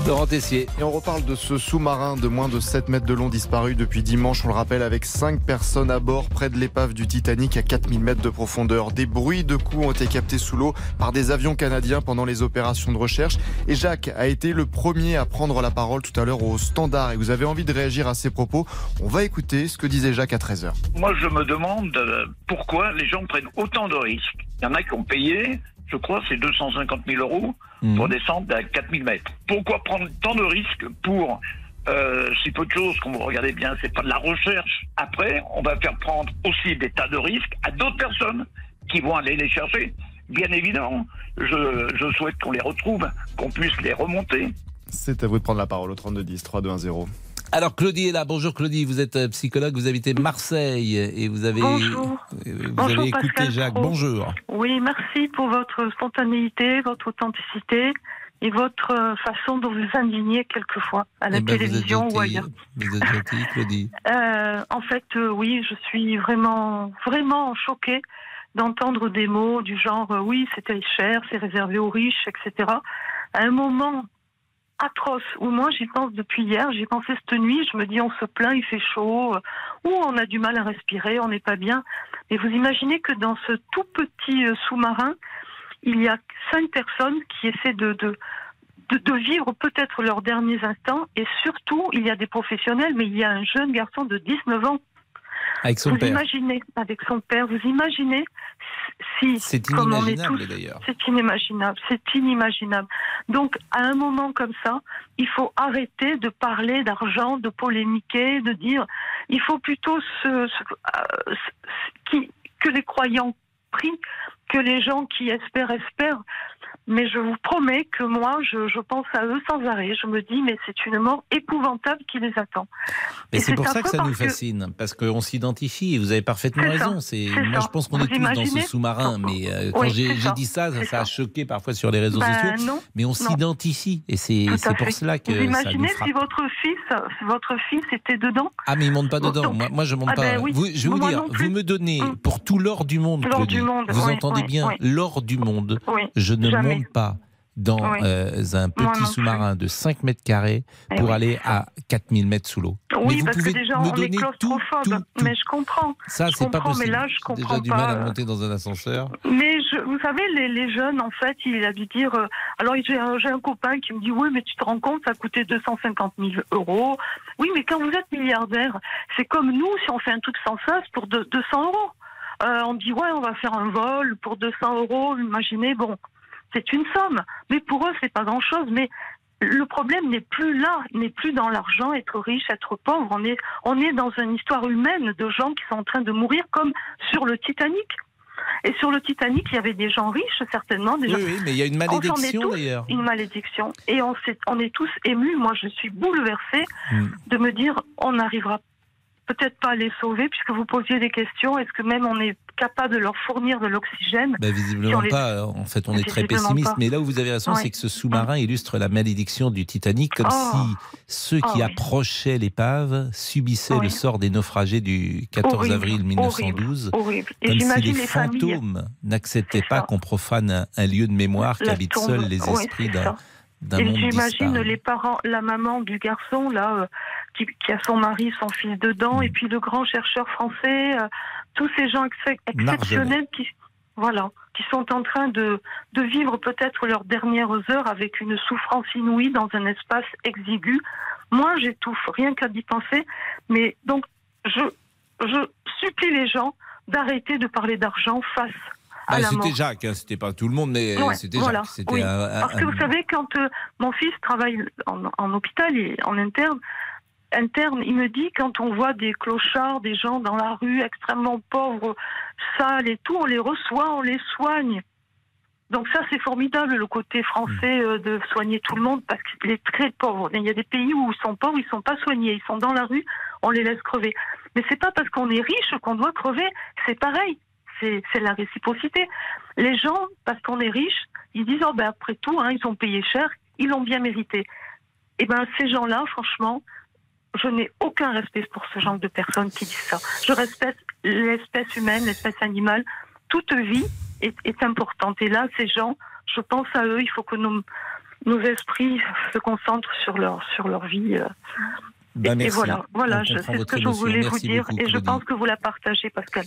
Laurent Tessier. Et on reparle de ce sous-marin de moins de 7 mètres de long disparu depuis dimanche, on le rappelle, avec 5 personnes à bord près de l'épave du Titanic à 4000 mètres de profondeur. Des bruits de coups ont été captés sous l'eau par des avions canadiens pendant les opérations de recherche. Et Jacques a été le premier à prendre la parole tout à l'heure au standard. Et vous avez envie de réagir à ces propos? On va écouter ce que disait Jacques à 13h. Moi, je me demande euh, pourquoi les gens prennent autant de risques? Il y en a qui ont payé, je crois, c'est 250 000 euros pour descendre à 4000 mètres. Pourquoi prendre tant de risques pour euh, si peu de choses, quand vous regardez bien, c'est pas de la recherche. Après, on va faire prendre aussi des tas de risques à d'autres personnes qui vont aller les chercher. Bien évidemment, je, je souhaite qu'on les retrouve, qu'on puisse les remonter. C'est à vous de prendre la parole au 3210 3210. Alors Claudie est là. Bonjour Claudie, vous êtes euh, psychologue, vous habitez Marseille et vous avez, Bonjour. euh, vous Bonjour, avez écouté Pascal Jacques. Pro. Bonjour. Oui, merci pour votre spontanéité, votre authenticité et votre euh, façon de vous indigner quelquefois à la Eh ben, télévision ou ailleurs. Vous êtes gentille Claudie. Euh, en fait, euh, oui, je suis vraiment, vraiment choquée d'entendre des mots du genre euh, oui, c'était cher, c'est réservé aux riches, etc. À un moment atroce. Où moi j'y pense depuis hier, j'y pensais cette nuit, je me dis on se plaint, il fait chaud, ou on a du mal à respirer, on n'est pas bien. Mais vous imaginez que dans ce tout petit euh, sous-marin, il y a cinq personnes qui essaient de, de, de, de vivre peut-être leurs derniers instants, et surtout il y a des professionnels, mais il y a un jeune garçon de 19 ans Avec son vous père. imaginez, avec son père, vous imaginez si, C'est comme on est inimaginable, d'ailleurs. C'est inimaginable, c'est inimaginable. Donc, à un moment comme ça, il faut arrêter de parler d'argent, de polémiquer, de dire. Il faut plutôt se, se- euh, se- qui- que les croyants prient, que les gens qui espèrent espèrent. Mais je vous promets que moi, je, je pense à eux sans arrêt. Je me dis, mais c'est une mort épouvantable qui les attend. Mais c'est pour ça que ça nous que- fascine, parce qu'on s'identifie. et Vous avez parfaitement raison. C'est moi, je pense qu'on est tous dans ce imaginez sous-marin. Mais euh, quand Oui, j'ai dit ça, ça, a choqué parfois sur les réseaux Ben, sociaux. non, mais on s'identifie, et c'est pour cela que Vous ça nous imaginez si votre fils, si votre fils était dedans Ah mais ils montent pas dedans. Donc- moi, moi je monte Ah pas. ben oui. Vous- je vais vous dire, vous me donnez Hum. pour tout l'or du monde, Claudie. vous entendez bien l'or du monde. Je ne jamais. monte pas dans Oui. euh, un petit sous-marin de 5 mètres carrés Eh pour oui, aller à 4000 mètres sous l'eau. mais Oui, vous parce que déjà me on est donner claustrophobe. tout, tout. Mais je comprends. Ça, je c'est pas possible. mais là je comprends déjà du mal à monter dans un ascenseur. Mais je, vous savez, les, les jeunes, en fait, il a dû dire. euh, alors j'ai un, copain qui me dit oui, mais tu te rends compte, ça a coûté 250 000 euros. Oui, mais quand vous êtes milliardaire, c'est comme nous si on fait un truc sans cesse pour de- 200 euros. Euh, on dit ouais, on va faire un vol pour 200 euros. Imaginez, bon, c'est une somme, mais pour eux c'est pas grand chose. Mais le problème n'est plus là, n'est plus dans l'argent, être riche, être pauvre. On est, on est dans une histoire humaine de gens qui sont en train de mourir, comme sur le Titanic. Et sur le Titanic, il y avait des gens riches, certainement. Des Oui, gens... oui, mais il y a une est malédiction d'ailleurs. Une malédiction. Et on, s'est- on est tous émus. Moi, je suis bouleversée Hmm. de me dire, on n'arrivera peut-être pas à les sauver, puisque vous posiez des questions. Est-ce que même on est capable de leur fournir de l'oxygène Bah, Si visiblement les- pas. En fait, on est très pessimiste. pas. Mais là où vous avez raison, Ouais. c'est que ce sous-marin illustre la malédiction du Titanic, comme Oh. si ceux qui Oh, oui. approchaient l'épave subissaient Oui. le sort des naufragés du 14 Horrible, avril 1912. horrible, horrible. Et Comme si les fantômes n'acceptaient pas qu'on profane un, lieu de mémoire La qu'habitent tombe. seuls les Oui, esprits c'est d'un j'imagine les parents, la maman du garçon là, euh, qui, qui a son mari, son fils dedans, Mm. et puis le grand chercheur français, euh, tous ces gens ex- exceptionnels qui, voilà, qui sont en train de, de vivre peut-être leurs dernières heures avec une souffrance inouïe dans un espace exigu. Moi, j'étouffe rien qu'à y penser, mais donc je, je supplie les gens d'arrêter de parler d'argent face à Ah, la mort. c'était Jacques, hein, c'était pas tout le monde, mais Ouais, c'était voilà, Jacques. C'était oui. un- un- Parce que un- vous savez, quand euh, mon fils travaille en, en hôpital et en interne, interne, il me dit quand on voit des clochards, des gens dans la rue extrêmement pauvres, sales et tout, on les reçoit, on les soigne. Donc ça, c'est formidable le côté français euh, de soigner tout le monde parce qu'il est très pauvre. Il y a des pays où ils sont pauvres, ils sont pas soignés, ils sont dans la rue, on les laisse crever. Mais c'est pas parce qu'on est riche qu'on doit crever. C'est pareil. C'est la réciprocité. Les gens, parce qu'on est riche, ils disent oh ben après tout, hein, ils ont payé cher, ils l'ont bien mérité. Et ben ces gens-là, franchement, je n'ai aucun respect pour ce genre de personnes qui disent ça. Je respecte l'espèce humaine, l'espèce animale. Toute vie est, est importante. Et là, ces gens, je pense à eux. Il faut que nos, nos esprits se concentrent sur leur, sur leur vie. euh. Bah, et, et merci. voilà, voilà, c'est ce que je voulais vous dire. beaucoup, et je pense que vous la partagez, Pascal.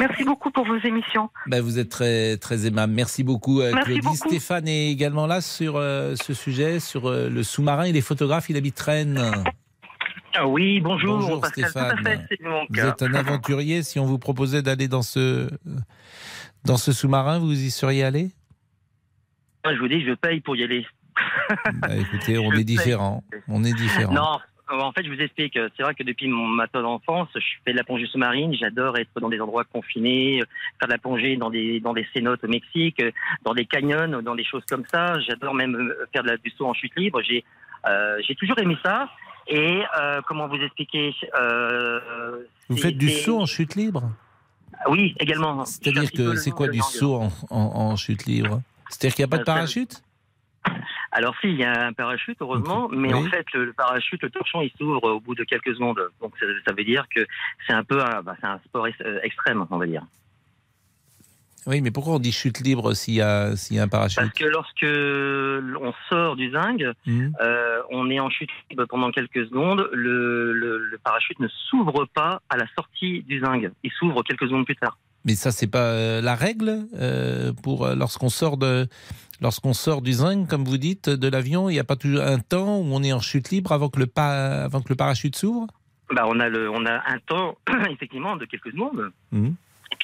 Merci beaucoup pour vos émissions. Bah, vous êtes très, très aimable. Merci beaucoup, euh, Merci Claudie. beaucoup. Stéphane est également là sur euh, ce sujet, sur euh, le sous-marin. Il est photographe, il habite Rennes. Ah oui, bonjour, Bonjour, Pascal, Stéphane. tout à fait, c'est mon Vous êtes un aventurier. Si on vous proposait d'aller dans ce, dans ce sous-marin, vous y seriez allé? Moi, je vous dis, je paye pour y aller. Bah, Écoutez, on Je est paye. différents. On est différents. Non, euh, en fait, je vous explique. C'est vrai que depuis mon matin d'enfance, je fais de la plongée sous-marine. J'adore être dans des endroits confinés, euh, faire de la plongée dans des dans des cénotes au Mexique, euh, dans des canyons, dans des choses comme ça. J'adore même faire de la, du saut en chute libre. J'ai euh, j'ai toujours aimé ça. Et euh, comment vous expliquer euh, Vous faites du saut en chute libre Oui, également. C'est-à-dire que c'est quoi du saut en, en- en chute libre C'est-à-dire qu'il n'y a pas de Euh, parachute Alors si, il y a un parachute, heureusement, mais Oui. en fait, le, parachute, le torchon, il s'ouvre au bout de quelques secondes. Donc ça, ça veut dire que c'est un peu un, bah, c'est un sport euh, extrême, on va dire. Oui, mais pourquoi on dit chute libre s'il y a, s'il y a un parachute Parce que lorsque on sort du zinc, Mhm. euh, on est en chute libre pendant quelques secondes, le, le, le parachute ne s'ouvre pas à la sortie du zinc. Il s'ouvre quelques secondes plus tard. Mais ça, c'est pas euh, la règle euh, pour lorsqu'on sort de lorsqu'on sort du zinc, comme vous dites, de l'avion. Il n'y a pas toujours un temps où on est en chute libre avant que le pa- avant que le parachute s'ouvre? Bah, on a le, on a un temps, effectivement, de quelques secondes. Mhm.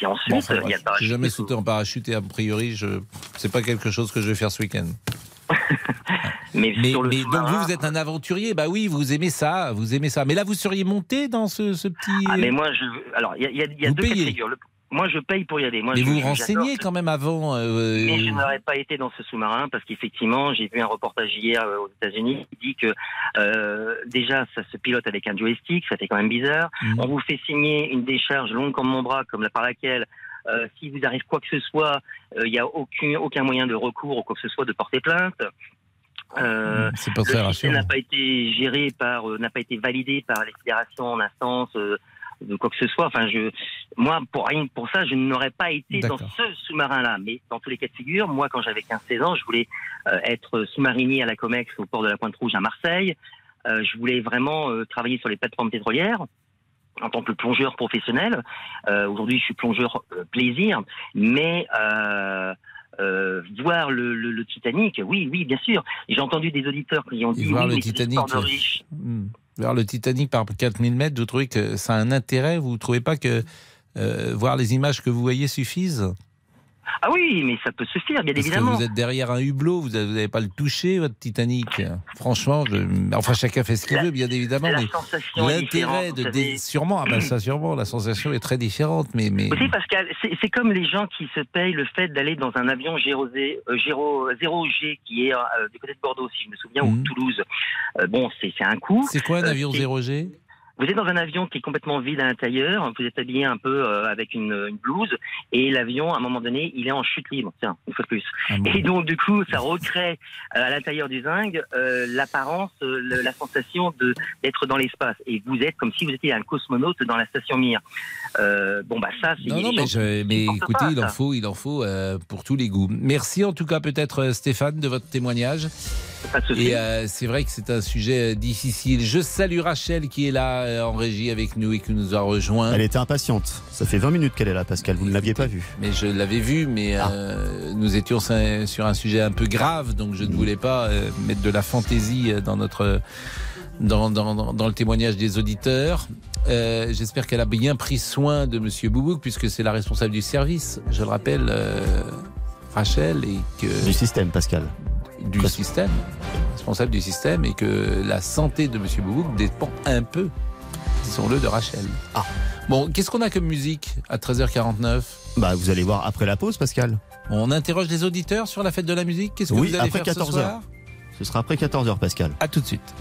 Puis ensuite, enfin, il y a le parachute. Jamais sauté en parachute et a priori, je c'est pas quelque chose que je vais faire ce week-end. Mais, Mais, sur le mais donc vous, vous êtes un aventurier. Bah oui, vous aimez ça, vous aimez ça. Mais là, vous seriez monté dans ce, ce petit. Ah, mais moi, je. Alors, il y a, il y a- il y a Vous deux payez. Le- Moi, je paye pour y aller. Moi, mais je- vous renseignez quand même avant. euh, Mais je n'aurais pas été dans ce sous-marin parce qu'effectivement, j'ai vu un reportage hier euh, aux États-Unis qui dit que euh, déjà, ça se pilote avec un joystick, ça fait quand même bizarre. Mhm. On vous fait signer une décharge longue comme mon bras, comme la par laquelle, euh, si vous arrive quoi que ce soit, euh, il n'y a aucun, aucun moyen de recours ou quoi que ce soit de porter plainte. Euh, Hmm, C'est pas très rassurant. n'a pas été géré par, euh, n'a pas été validé par les fédérations en instance euh, de quoi que ce soit. Enfin, je, moi, pour rien que pour ça, je n'aurais pas été dans ce sous-marin-là. Mais dans tous les cas de figure, moi, quand j'avais 15-16 ans, je voulais euh, être sous-marinier à la Comex au port de la Pointe-Rouge à Marseille. Euh, je voulais vraiment euh, travailler sur les plateformes pétrolières en tant que plongeur professionnel. Aujourd'hui, je suis plongeur plaisir, mais euh, euh, voir le, le, le Titanic, oui, oui, bien sûr. J'ai entendu des auditeurs qui ont dit voir oui, le Titanic. de riches. Hmm. Voir le Titanic par 4000 mètres, vous trouvez que ça a un intérêt? Vous ne trouvez pas que euh, voir les images que vous voyez suffisent? Ah oui, mais ça peut se faire, bien Parce évidemment. que vous êtes derrière un hublot, vous n'avez pas le toucher, votre Titanic. Franchement, je... enfin chacun fait ce qu'il veut, bien évidemment. la mais l'intérêt de dé- sûrement, ah ben ça sûrement, la sensation est très différente, mais mais Vous savez, Pascal, c'est comme les gens qui se payent le fait d'aller dans un avion Géro, Z- euh, Géro- 0G qui est euh, du côté de Bordeaux, si je me souviens, ou Toulouse. Euh, bon, c'est un coût. c'est quoi un avion c'est- 0G Vous êtes dans un avion qui est complètement vide à l'intérieur, vous êtes habillé un peu euh, avec une, une blouse, et l'avion, à un moment donné, il est en chute libre, tiens, une fois de plus. Ah bon Et donc, du coup, ça recrée euh, à l'intérieur du zinc euh, l'apparence, le- la sensation de d'être dans l'espace. Et vous êtes comme si vous étiez un cosmonaute dans la station Mir. Bon, bah ça, c'est... Non, non, mais, je- mais écoutez, il en faut, il en faut pour tous les goûts. Merci en tout cas peut-être Stéphane de votre témoignage. Et euh, c'est vrai que c'est un sujet euh, difficile. Je salue Rachel qui est là euh, en régie avec nous et qui nous a rejoint. Elle était impatiente. Ça fait 20 minutes qu'elle est là, Pascal. Vous ne l'aviez pas vue. Mais je l'avais vu, mais Ah. euh, nous étions sur un sujet un peu grave, donc je ne voulais pas euh, mettre de la fantaisie dans notre dans, dans, dans- dans le témoignage des auditeurs. Euh, J'espère qu'elle a bien pris soin de Monsieur Boubouk, puisque c'est la responsable du service, je le rappelle, euh, Rachel, et que Du système, Pascal. Du système, responsable du système, et que la santé de Monsieur Boubouk dépend un peu, disons-le, de Rachel. Ah. Bon, qu'est-ce qu'on a comme musique à 13h49 Bah, vous allez voir après la pause, Pascal. On interroge les auditeurs sur la fête de la musique? Qu'est-ce que Oui, vous allez après faire 14 ce soir heures. Ce sera après 14h, Pascal. À tout de suite.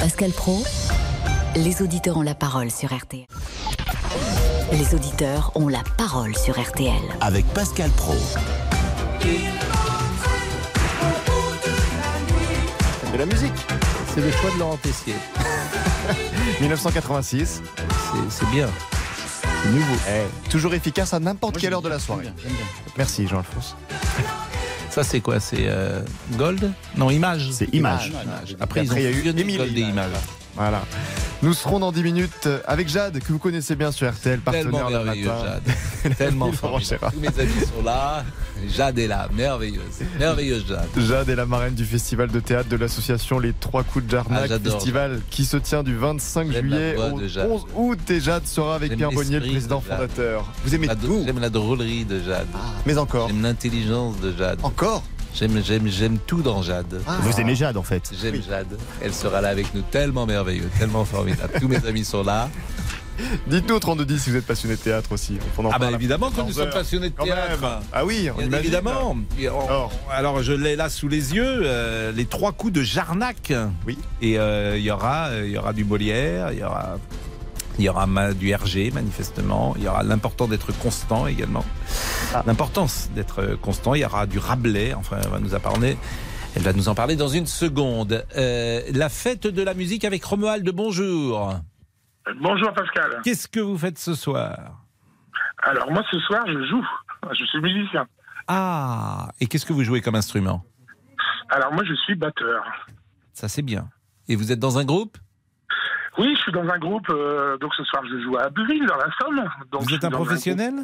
Pascal Pro, les auditeurs ont la parole sur RTL. Les auditeurs ont la parole sur RTL. Avec Pascal Pro. De la musique. C'est le choix de Laurent Tessier. 1986. C'est bien. C'est nouveau. Eh, toujours efficace à n'importe quelle heure de la soirée. Merci, Jean-Alphonse. Ça, c'est quoi? C'est euh, Gold? Non, Image. C'est Image. Après, ils ont il y a eu Gold et Image. Voilà. Nous serons dans 10 minutes avec Jade, que vous connaissez bien sur RTL, partenaire le merveilleux, matin. Jade. Tellement formidable. Tous mes amis sont là. Jade est là. Merveilleuse. Merveilleuse, Jade. Jade est la marraine du festival de théâtre de l'association Les Trois Coups de Jarnac, Ah, festival qui se tient du 25 J'aime la juillet au de Jade. 11 août et Jade sera avec Pierre Bonnier, le président fondateur. Vous aimez tout J'aime la drôlerie de Jade. Mais encore J'aime l'intelligence de Jade. Encore J'aime, j'aime, j'aime tout dans Jade. Vous aimez Jade en fait J'aime Jade. Elle sera là avec nous, tellement merveilleux, tellement formidable. Tous mes amis sont là. Dites-nous au 3210 si vous êtes passionné de théâtre aussi. On en Ah bah évidemment que nous 14 sommes passionnés de théâtre. même. Ah oui, on imagine. évidemment. On- Alors je l'ai là sous les yeux, euh, les trois coups de Jarnac. Oui. Et euh, il y aura, euh, il y aura du Molière, il y aura, il y aura du RG manifestement. Il y aura l'important d'être constant également. Ah. L'importance d'être constant. Il y aura du Rabelais. Enfin, elle va nous en parler. Elle va nous en parler dans une seconde. Euh, la fête de la musique avec Romuald. Bonjour. Bonjour Pascal. Qu'est-ce que vous faites ce soir? Alors moi ce soir je joue, je suis musicien. Ah. Et qu'est-ce que vous jouez comme instrument? Alors moi je suis batteur. Ça c'est bien. Et vous êtes dans un groupe? Oui, je suis dans un groupe, euh, donc ce soir je joue à Abbeville dans la Somme. Donc, Vous êtes un professionnel?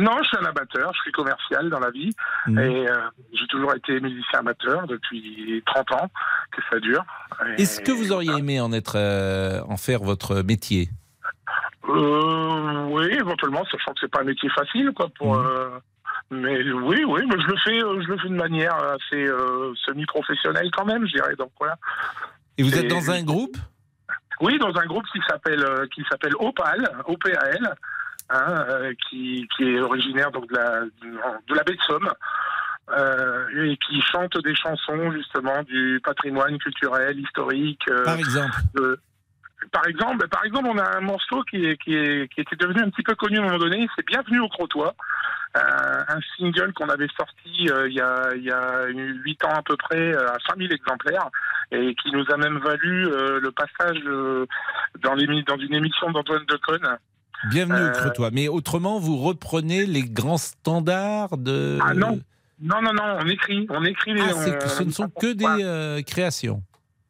Non, je suis un amateur, je suis commercial dans la vie Mhm. et euh, j'ai toujours été musicien amateur depuis 30 ans que ça dure. Est-ce que vous auriez aimé en être, euh, en faire votre métier? Euh, oui, éventuellement, sachant que c'est pas un métier facile, quoi. Pour, euh, mais oui, oui, mais je le fais, je le fais de manière assez euh, semi-professionnelle quand même, je dirais. Donc voilà. Et vous êtes dans un groupe? Oui, dans un groupe qui s'appelle euh, qui s'appelle Opal, OPAL, hein, euh, qui, qui est originaire donc de la de la baie de Somme. euh, et qui chante des chansons justement du patrimoine culturel, historique. euh, Par exemple de- par exemple, ben, par exemple, on a un morceau qui, est, qui, est, qui était devenu un petit peu connu à un moment donné, c'est Bienvenue au Crotoy, euh, un single qu'on avait sorti euh, il y a il y a huit ans à peu près euh, à 5000 exemplaires et qui nous a même valu euh, le passage dans, une émission d'Antoine Decaune. Bienvenue au Cretois. Mais autrement, vous reprenez les grands standards de. Ah non, non, non, non, on écrit, on écrit les. Ah, on- ce ne sont que des créations.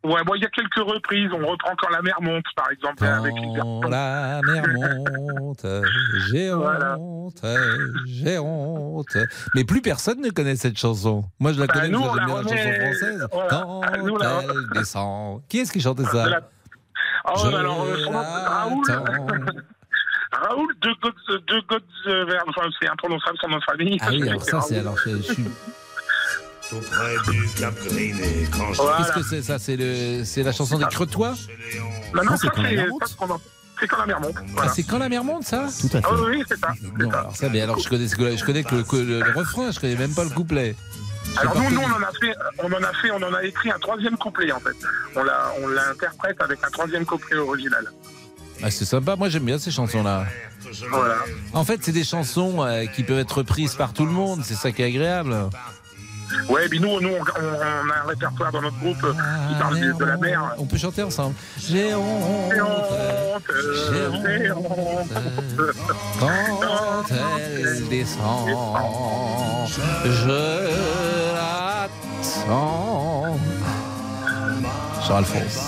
Ouais, bon, il y a quelques reprises. On reprend quand la mer monte, par exemple, avec les Quand la mer monte, j'ai honte, j'ai honte. Mais plus personne ne connaît cette chanson. Moi, je la Bah, connais, nous, la j'aime bien la chanson française. voilà. Quand Nous, la- elle descend. Qui est-ce qui chantait ça? La- Oh, Je bah alors, euh, Raoul. Raoul de Godz, de Godz, enfin, c'est imprononcable son nom de famille. Ah oui, alors ça, c'est alors je, je suis. Tout près du Cap Griné, quand je... Voilà. Qu'est-ce que c'est ça C'est le, c'est la chanson des Cretois Non, non, Ah, c'est quand la c'est mer ça, monte c'est quand- c'est quand la mer monte. Ah, c'est quand la mer monte, ça Tout à Ah oui, oui, c'est ça. Non, alors ça, mais alors je connais, je connais que le, que le- le refrain, je connais même pas le couplet. Alors nous, nous, on en a fait, on en a fait, on en a écrit un troisième couplet en fait. On l'a, on l'interprète avec un troisième couplet original. Ah, c'est sympa, moi j'aime bien ces chansons-là. Voilà. En fait, c'est des chansons euh, qui peuvent être reprises par tout le monde, c'est ça qui est agréable. Ouais, puis nous, nous, on, on a un répertoire dans notre groupe euh, qui parle de, de la mer. On peut chanter ensemble. J'ai honte, j'ai honte, quand elle descend, je l'attends. Jean-Alphonse.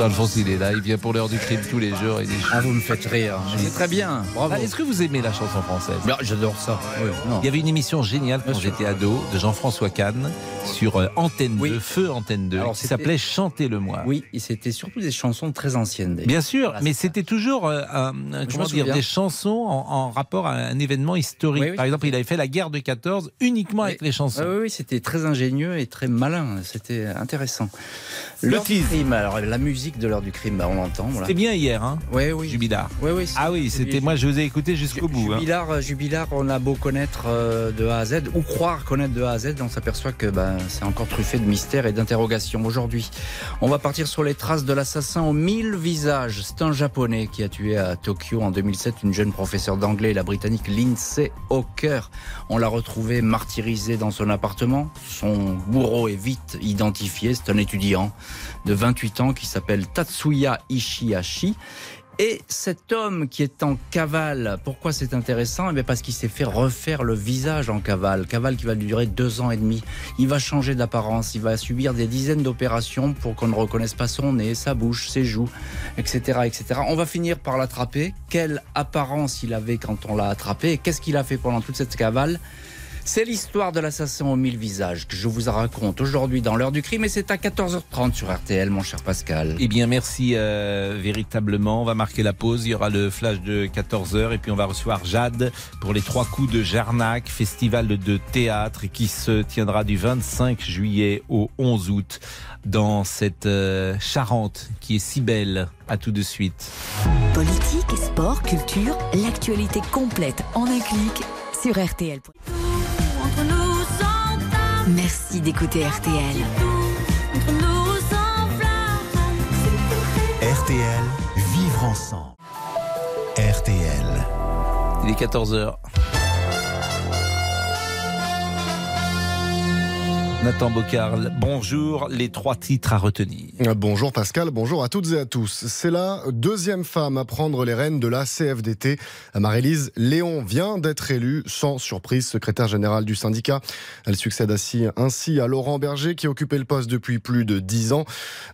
Jean-Alphonse, il est là, il vient pour l'heure du crime tous les jours. Il. Ah, vous me faites rire. C'est très bien. Bravo. Ah, Est-ce que vous aimez la chanson française? J'adore ça. Oui. Il y avait une émission géniale quand j'étais ado de Jean-François Kahn sur euh, Antenne 2, Feu Antenne 2, Alors, qui s'appelait Chantez-le-moi. Oui, et c'était surtout des chansons très anciennes. Bien sûr, mais c'était toujours euh, un- comment m'en dire, des chansons en, en rapport à un événement historique. Oui, Par exemple, il avait fait la guerre de 14 uniquement avec les chansons. Ah oui, c'était très ingénieux et très malin. C'était intéressant. Du crime. Alors, la musique de l'heure du crime, bah, on l'entend. Voilà. C'était bien hier, hein Oui, oui. Jubilard. Oui, oui. Ah oui, c'était moi, je vous ai écouté jusqu'au bout. hein. Jubilard, euh, Jubilard, on a beau connaître euh, de A à Z, ou croire connaître de A à Z, on s'aperçoit que ben, c'est encore truffé de mystères et d'interrogations. Aujourd'hui, on va partir sur les traces de l'assassin aux mille visages. C'est un japonais qui a tué à Tokyo en 2007 une jeune professeure d'anglais, la britannique Lindsay Hawker. On l'a retrouvé martyrisé dans son appartement. Son bourreau est vite identifié. C'est un étudiant de 28 ans qui s'appelle Tatsuya Ishihashi. Et cet homme qui est en cavale, pourquoi c'est intéressant? Eh Parce qu'il s'est fait refaire le visage en cavale. Cavale qui va durer deux ans et demi. Il va changer d'apparence, il va subir des dizaines d'opérations pour qu'on ne reconnaisse pas son nez, sa bouche, ses joues, etc. etc. On va finir par l'attraper. Quelle apparence il avait quand on l'a attrapé qu'est-ce qu'il a fait pendant toute cette cavale? C'est l'histoire de l'assassin aux mille visages que je vous raconte aujourd'hui dans l'heure du crime et c'est à 14h30 sur RTL, mon cher Pascal. Eh bien, merci euh, véritablement. On va marquer la pause. Il y aura le flash de 14h et puis on va recevoir Jade pour les trois coups de Jarnac, festival de théâtre qui se tiendra du 25 juillet au 11 août dans cette euh, Charente qui est si belle. À tout de suite. Politique, sport, culture, l'actualité complète en un clic sur RTL. Merci d'écouter RTL. RTL, vivre ensemble. RTL. Il est 14h. Nathan Bocarl, bonjour. Les trois titres à retenir. Bonjour Pascal, bonjour à toutes et à tous. C'est la deuxième femme à prendre les rênes de la CFDT. Marie-Lise Léon vient d'être élue sans surprise secrétaire générale du syndicat. Elle succède ainsi à Laurent Berger qui occupait le poste depuis plus de dix ans.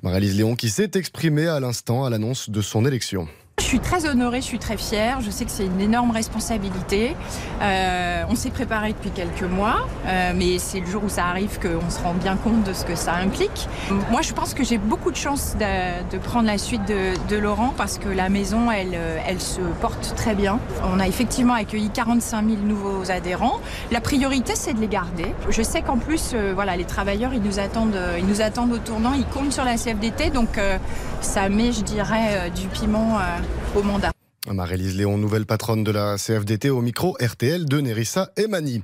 Marie-Lise Léon qui s'est exprimée à l'instant à l'annonce de son élection. Je suis très honorée, je suis très fière. Je sais que c'est une énorme responsabilité. Euh, on s'est préparé depuis quelques mois, euh, mais c'est le jour où ça arrive qu'on se rend bien compte de ce que ça implique. Moi, je pense que j'ai beaucoup de chance de, de prendre la suite de, de, Laurent parce que la maison, elle, euh, elle se porte très bien. On a effectivement accueilli 45 000 nouveaux adhérents. La priorité, c'est de les garder. Je sais qu'en plus, euh, voilà, les travailleurs, ils nous attendent, ils nous attendent au tournant, ils comptent sur la CFDT, donc euh, ça met, je dirais, du piment au. Marie-Lise Léon, nouvelle patronne de la CFDT au micro RTL de Nerissa et Mani.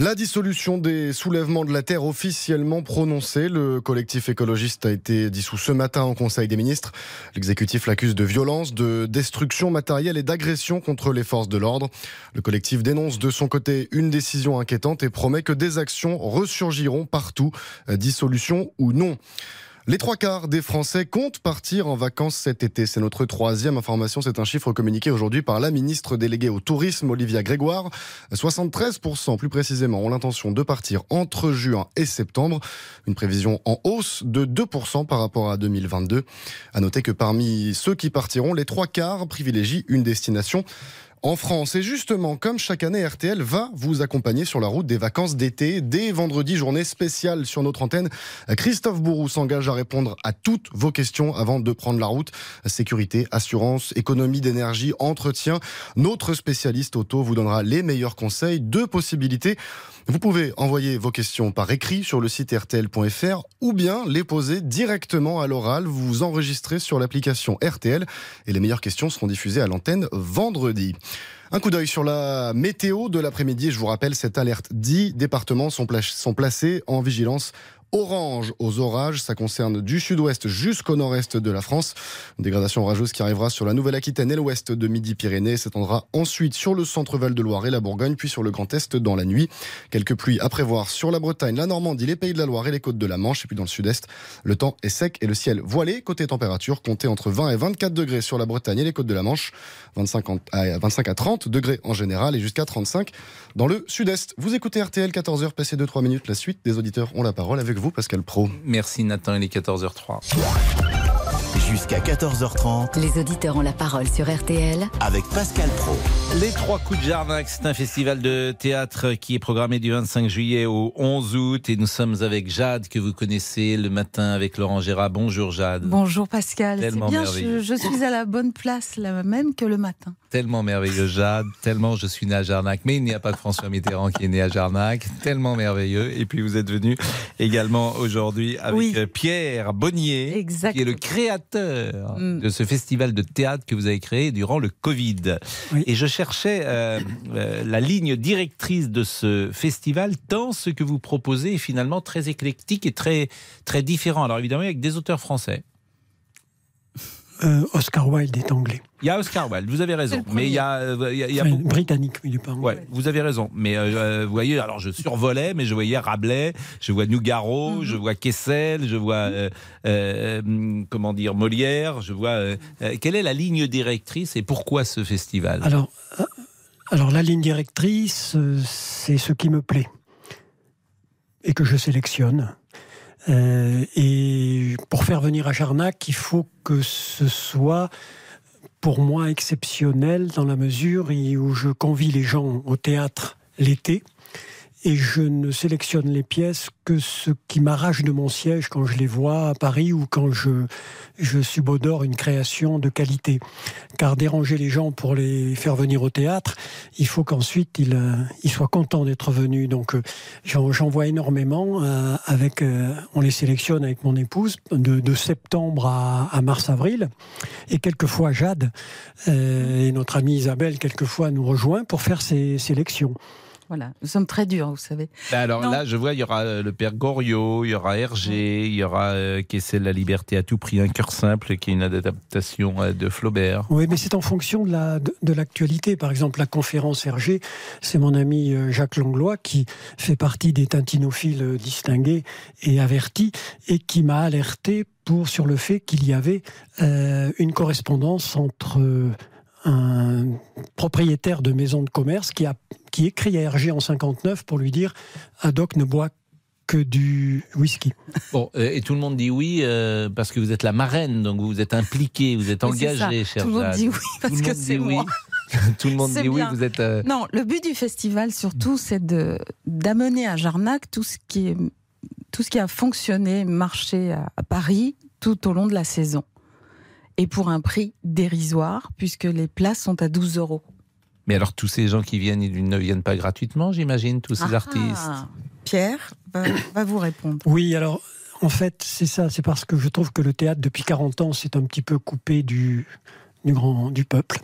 La dissolution des soulèvements de la Terre officiellement prononcée. Le collectif écologiste a été dissous ce matin en Conseil des ministres. L'exécutif l'accuse de violence, de destruction matérielle et d'agression contre les forces de l'ordre. Le collectif dénonce de son côté une décision inquiétante et promet que des actions ressurgiront partout, dissolution ou non? Les trois quarts des Français comptent partir en vacances cet été. C'est notre troisième information. C'est un chiffre communiqué aujourd'hui par la ministre déléguée au tourisme, Olivia Grégoire. 73% plus précisément ont l'intention de partir entre juin et septembre. Une prévision en hausse de 2% par rapport à 2022. À noter que parmi ceux qui partiront, les trois quarts privilégient une destination en France. Et justement, comme chaque année, RTL va vous accompagner sur la route des vacances d'été. Dès vendredi, journée spéciale sur notre antenne. Christophe Bourou s'engage à répondre à toutes vos questions avant de prendre la route. Sécurité, assurance, économie d'énergie, entretien. Notre spécialiste auto vous donnera les meilleurs conseils, deux possibilités. Vous pouvez envoyer vos questions par écrit sur le site rtl.fr ou bien les poser directement à l'oral. Vous vous enregistrez sur l'application RTL et les meilleures questions seront diffusées à l'antenne vendredi. Un coup d'œil sur la météo de l'après-midi. Je vous rappelle cette alerte. 10 départements sont, placés en vigilance orange aux orages. Ça concerne du sud-ouest jusqu'au nord-est de la France. Une dégradation orageuse qui arrivera sur la Nouvelle-Aquitaine et l'ouest de Midi-Pyrénées s'étendra ensuite sur le centre-val de Loire et la Bourgogne, puis sur le Grand Est dans la nuit. Quelques pluies à prévoir sur la Bretagne, la Normandie, les Pays de la Loire et les côtes de la Manche. Et puis dans le sud-est, le temps est sec et le ciel voilé. Côté température, comptez entre 20 et 24 degrés sur la Bretagne et les côtes de la Manche. 25 à 25 à 30 degrés en général et jusqu'à 35 dans le sud-est. Vous écoutez RTL 14h, passez 2-3 minutes. La suite des auditeurs ont la parole avec vous, Pascal Pro. Merci Nathan, il est 14h03. Jusqu'à 14h30. Les auditeurs ont la parole sur RTL. Avec Pascal Pro. Les Trois Coups de Jarnac, c'est un festival de théâtre qui est programmé du 25 juillet au 11 août. Et nous sommes avec Jade, que vous connaissez le matin avec Laurent Gérard. Bonjour Jade. Bonjour Pascal. C'est bien, je, je suis à la bonne place, la même que le matin. Tellement merveilleux, Jade. Tellement je suis né à Jarnac. Mais il n'y a pas que François Mitterrand qui est né à Jarnac. Tellement merveilleux. Et puis vous êtes venu également aujourd'hui avec Oui. Pierre Bonnier, qui est le créateur Mm. de ce festival de théâtre que vous avez créé durant le Covid. Et je cherchais euh, euh, la ligne directrice de ce festival, tant ce que vous proposez est finalement très éclectique et très, très différent. Alors évidemment, avec des auteurs français. Euh, Oscar Wilde est anglais. Il y a Oscar Wilde, vous avez raison. Mais il y a, euh, il y a, il y a Enfin, beaucoup- britannique, il est pas anglais. Ouais, vous avez raison. Mais euh, vous voyez, alors je survolais, mais je voyais Rabelais, je vois Nougaro, Mhm. je vois Kessel, je vois euh, euh, hum, comment dire Molière, je vois. quelle est la ligne directrice et pourquoi ce festival? Alors, alors la ligne directrice, c'est ce qui me plaît et que je sélectionne. Euh, et pour faire venir à Jarnac, il faut que ce soit pour moi exceptionnel dans la mesure où je convie les gens au théâtre l'été et je ne sélectionne les pièces que ce qui m'arrache de mon siège quand je les vois à Paris ou quand je, subodore une création de qualité. Car déranger les gens pour les faire venir au théâtre, il faut qu'ensuite ils, euh, soient contents d'être venus. Donc euh, j'en vois énormément. euh, avec, on les sélectionne avec mon épouse de, septembre à, mars-avril. Et quelquefois Jade et notre amie Isabelle, quelquefois, nous rejoint pour faire ces sélections. Voilà, nous sommes très durs, vous savez. Bah Alors Non. là, je vois, il y aura euh, le père Goriot, il y aura Hergé, il y aura euh, qui essaie la liberté à tout prix, un cœur simple, qui est une adaptation euh, de Flaubert. Oui, mais c'est en fonction de la de, de l'actualité. Par exemple, la conférence Hergé, c'est mon ami euh, Jacques Langlois qui fait partie des tintinophiles distingués et avertis et qui m'a alerté pour sur le fait qu'il y avait euh, une correspondance entre euh, un propriétaire de maison de commerce qui a qui écrit à Hergé en 59 pour lui dire Haddock ne boit que du whisky. Bon, euh, et tout le monde dit oui euh, parce que vous êtes la marraine, donc vous êtes impliquée, vous êtes c'est engagée, cher Tout le monde dit oui, parce Tout le que monde c'est dit oui. moi. tout le monde C'est dit oui, vous êtes. euh, Non, le but du festival surtout, c'est de d'amener à Jarnac tout ce qui est tout ce qui a fonctionné, marché à, à Paris tout au long de la saison, et pour un prix dérisoire puisque les places sont à 12 euros. Mais alors, tous ces gens qui viennent, ils ne viennent pas gratuitement, j'imagine, tous ces Ah, artistes. Pierre va, va vous répondre. Oui, alors en fait, c'est ça, c'est parce que je trouve que le théâtre, depuis 40 ans, s'est un petit peu coupé du, du, grand, du peuple.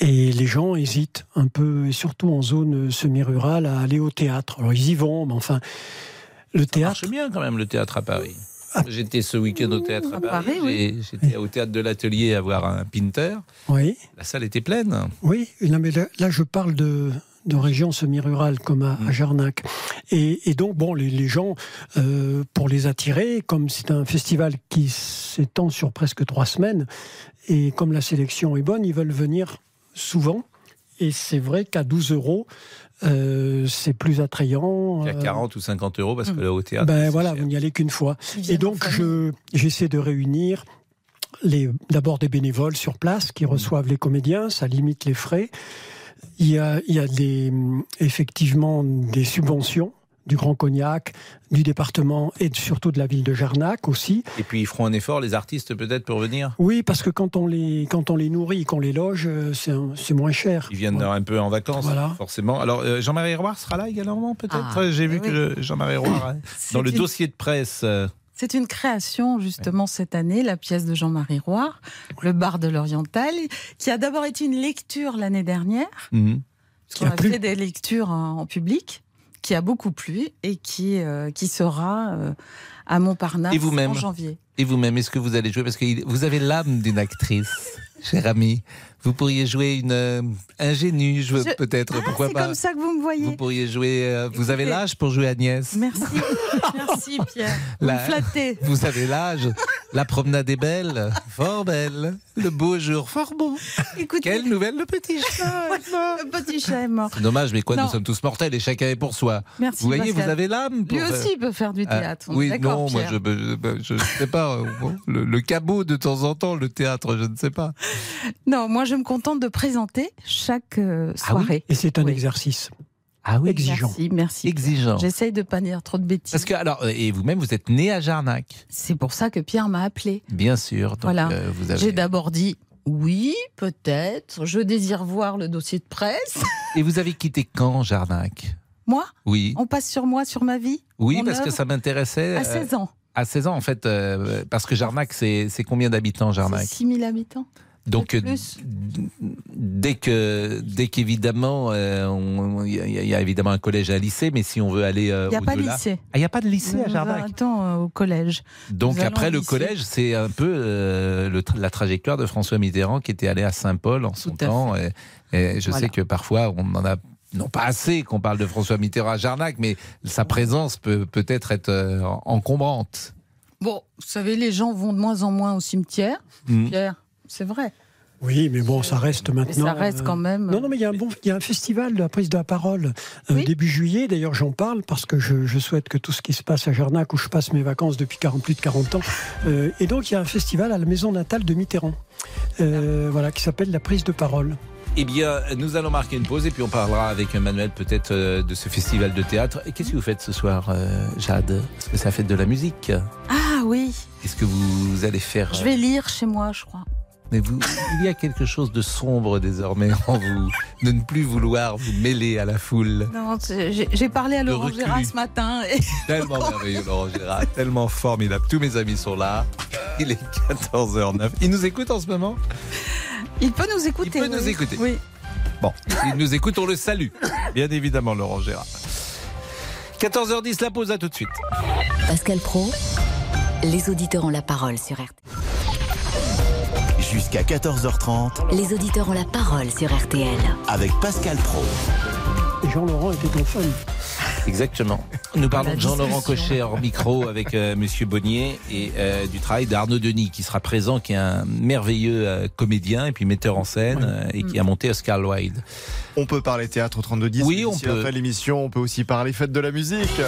Et les gens hésitent un peu, et surtout en zone semi-rurale, à aller au théâtre. Alors ils y vont, mais enfin, le Ça théâtre. marche bien quand même, le théâtre à Paris. J'étais ce week-end au théâtre à, À Paris. Oui. J'étais au théâtre de l'Atelier à voir un Pinter. Oui, La salle était pleine. oui, non, mais là, là, je parle de, de régions semi-rurales comme à, à Jarnac. Et, et donc, bon, les, les gens, euh, pour les attirer, comme c'est un festival qui s'étend sur presque trois semaines, et comme la sélection est bonne, ils veulent venir souvent. Et c'est vrai qu'à 12 euros, euh, c'est plus attrayant. Il y a euh, 40 ou 50 euros parce que là, au théâtre. ben voilà, cher. vous n'y allez qu'une fois. Et donc, je, j'essaie de réunir les, d'abord des bénévoles sur place qui reçoivent les comédiens, ça limite les frais. Il y a, il y a des, effectivement des subventions du Grand Cognac, du département et surtout de la ville de Jarnac aussi. Et puis ils feront un effort, les artistes, peut-être, pour venir? Oui, parce que quand on les, quand on les nourrit, qu'on les loge, euh, c'est, un- c'est moins cher. Ils viennent un peu en vacances, Voilà. forcément. Alors, euh, Jean-Marie Roire sera là également, peut-être? Ah, J'ai vu oui. que Jean-Marie Roire, hein, dans le une- dossier de presse. euh, C'est une création justement cette année, la pièce de Jean-Marie Roire, Le bar de l'Oriental, qui a d'abord été une lecture l'année dernière. Qui On a fait des lectures en public, qui a beaucoup plu et qui, euh, qui sera euh, à Montparnasse Et en janvier. Et vous-même, est-ce que vous allez jouer? Parce que vous avez l'âme d'une actrice, cher ami. Vous pourriez jouer une euh, ingénue, je- Je- peut-être, Ah, pourquoi c'est pas comme ça que vous me voyez. Vous pourriez jouer. euh, vous avez l'âge pour jouer Agnès? Merci, merci Pierre. Vous La- flattez. Vous avez l'âge. La promenade est belle, fort belle. Le beau jour, fort beau. Écoutez, Quelle nouvelle, le petit chat le petit chat est mort. C'est Dommage, mais quoi, Non. nous sommes tous mortels et chacun est pour soi. Merci, vous voyez, Pascal. vous avez l'âme pour. Lui aussi peut faire du Ah, théâtre. oui, non, moi Pierre. je je, je sais pas. euh, le cabot de temps en temps, le théâtre, je ne sais pas. Non, moi je me contente de présenter chaque euh, Ah oui soirée. Et c'est un Oui. exercice Ah oui, exigeant. Merci, merci. Exigeant. J'essaye de pas dire trop de bêtises. Parce que alors, euh, et vous-même, vous êtes né à Jarnac, C'est pour ça que Pierre m'a appelé. bien sûr. Donc, Voilà. euh, vous avez... J'ai d'abord dit oui, peut-être. Je désire voir le dossier de presse. Et vous avez quitté quand Jarnac? Moi? Oui. On passe sur moi, sur ma vie? Oui, mon parce que ça m'intéressait. À euh, 16 ans. À 16 ans, en fait, euh, parce que Jarnac, c'est c'est combien d'habitants, Jarnac? 6 000 habitants. Donc, euh, dès que, dès qu'évidemment, euh, il y, a- il y a évidemment un collège et un lycée, mais si on veut aller euh, Il n'y a pas de lycée. Ah, il n'y a pas de lycée à Jarnac. attends euh, au collège. Donc Nous après le lycée. collège, c'est un peu euh, le tra- la trajectoire de François Mitterrand qui était allé à Saint-Paul en son temps. Et, et je Voilà. sais que parfois on en a non pas assez qu'on parle de François Mitterrand à Jarnac, mais sa présence peut peut-être être euh, encombrante. Bon, vous savez, les gens vont de moins en moins au cimetière. Mm. Pierre, c'est vrai. Oui, mais bon, ça reste maintenant. ça reste euh, quand même- Non, non, mais il y a un bon, il y a un festival de la prise de la parole euh, Oui. début juillet. D'ailleurs, j'en parle parce que je, je souhaite que tout ce qui se passe à Jarnac, où je passe mes vacances depuis 40, plus de 40 ans, euh, et donc il y a un festival à la maison natale de Mitterrand, euh, voilà, qui s'appelle la prise de parole. Eh bien, nous allons marquer une pause et puis on parlera avec Manuel peut-être euh, de ce festival de théâtre. Et qu'est-ce que vous faites ce soir, euh, Jade? Est-ce que ça fait de la musique Ah oui, Qu'est-ce que vous allez faire je vais lire chez moi, je crois. Mais vous, il y a quelque chose de sombre désormais en vous, de ne plus vouloir vous mêler à la foule. Non, j'ai parlé à Laurent. Gérard ce matin. Et... Tellement merveilleux, Laurent Gérard, tellement formidable. Tous mes amis sont là. Il est 14h09. Il nous écoute en ce moment? Il peut nous écouter. Il peut nous écouter. Oui. Bon, il nous écoute, on le salue. Bien évidemment, Laurent Gérard. 14h10, la pause, à tout de suite. Pascal Pro, les auditeurs ont la parole sur RTL. Jusqu'à 14h30 Les auditeurs ont la parole sur RTL. avec Pascal Pro. Jean-Laurent était ton fan. Exactement. Nous parlons de Jean-Laurent. Cochet hors micro avec euh, Monsieur Bonnier et euh, du travail d'Arnaud Denis qui sera présent, qui est un merveilleux euh, comédien et puis metteur en scène euh, et qui a monté Oscar Wilde. On peut parler théâtre au 3210. Oui, on peut. Après l'émission, on peut aussi parler fête de la musique.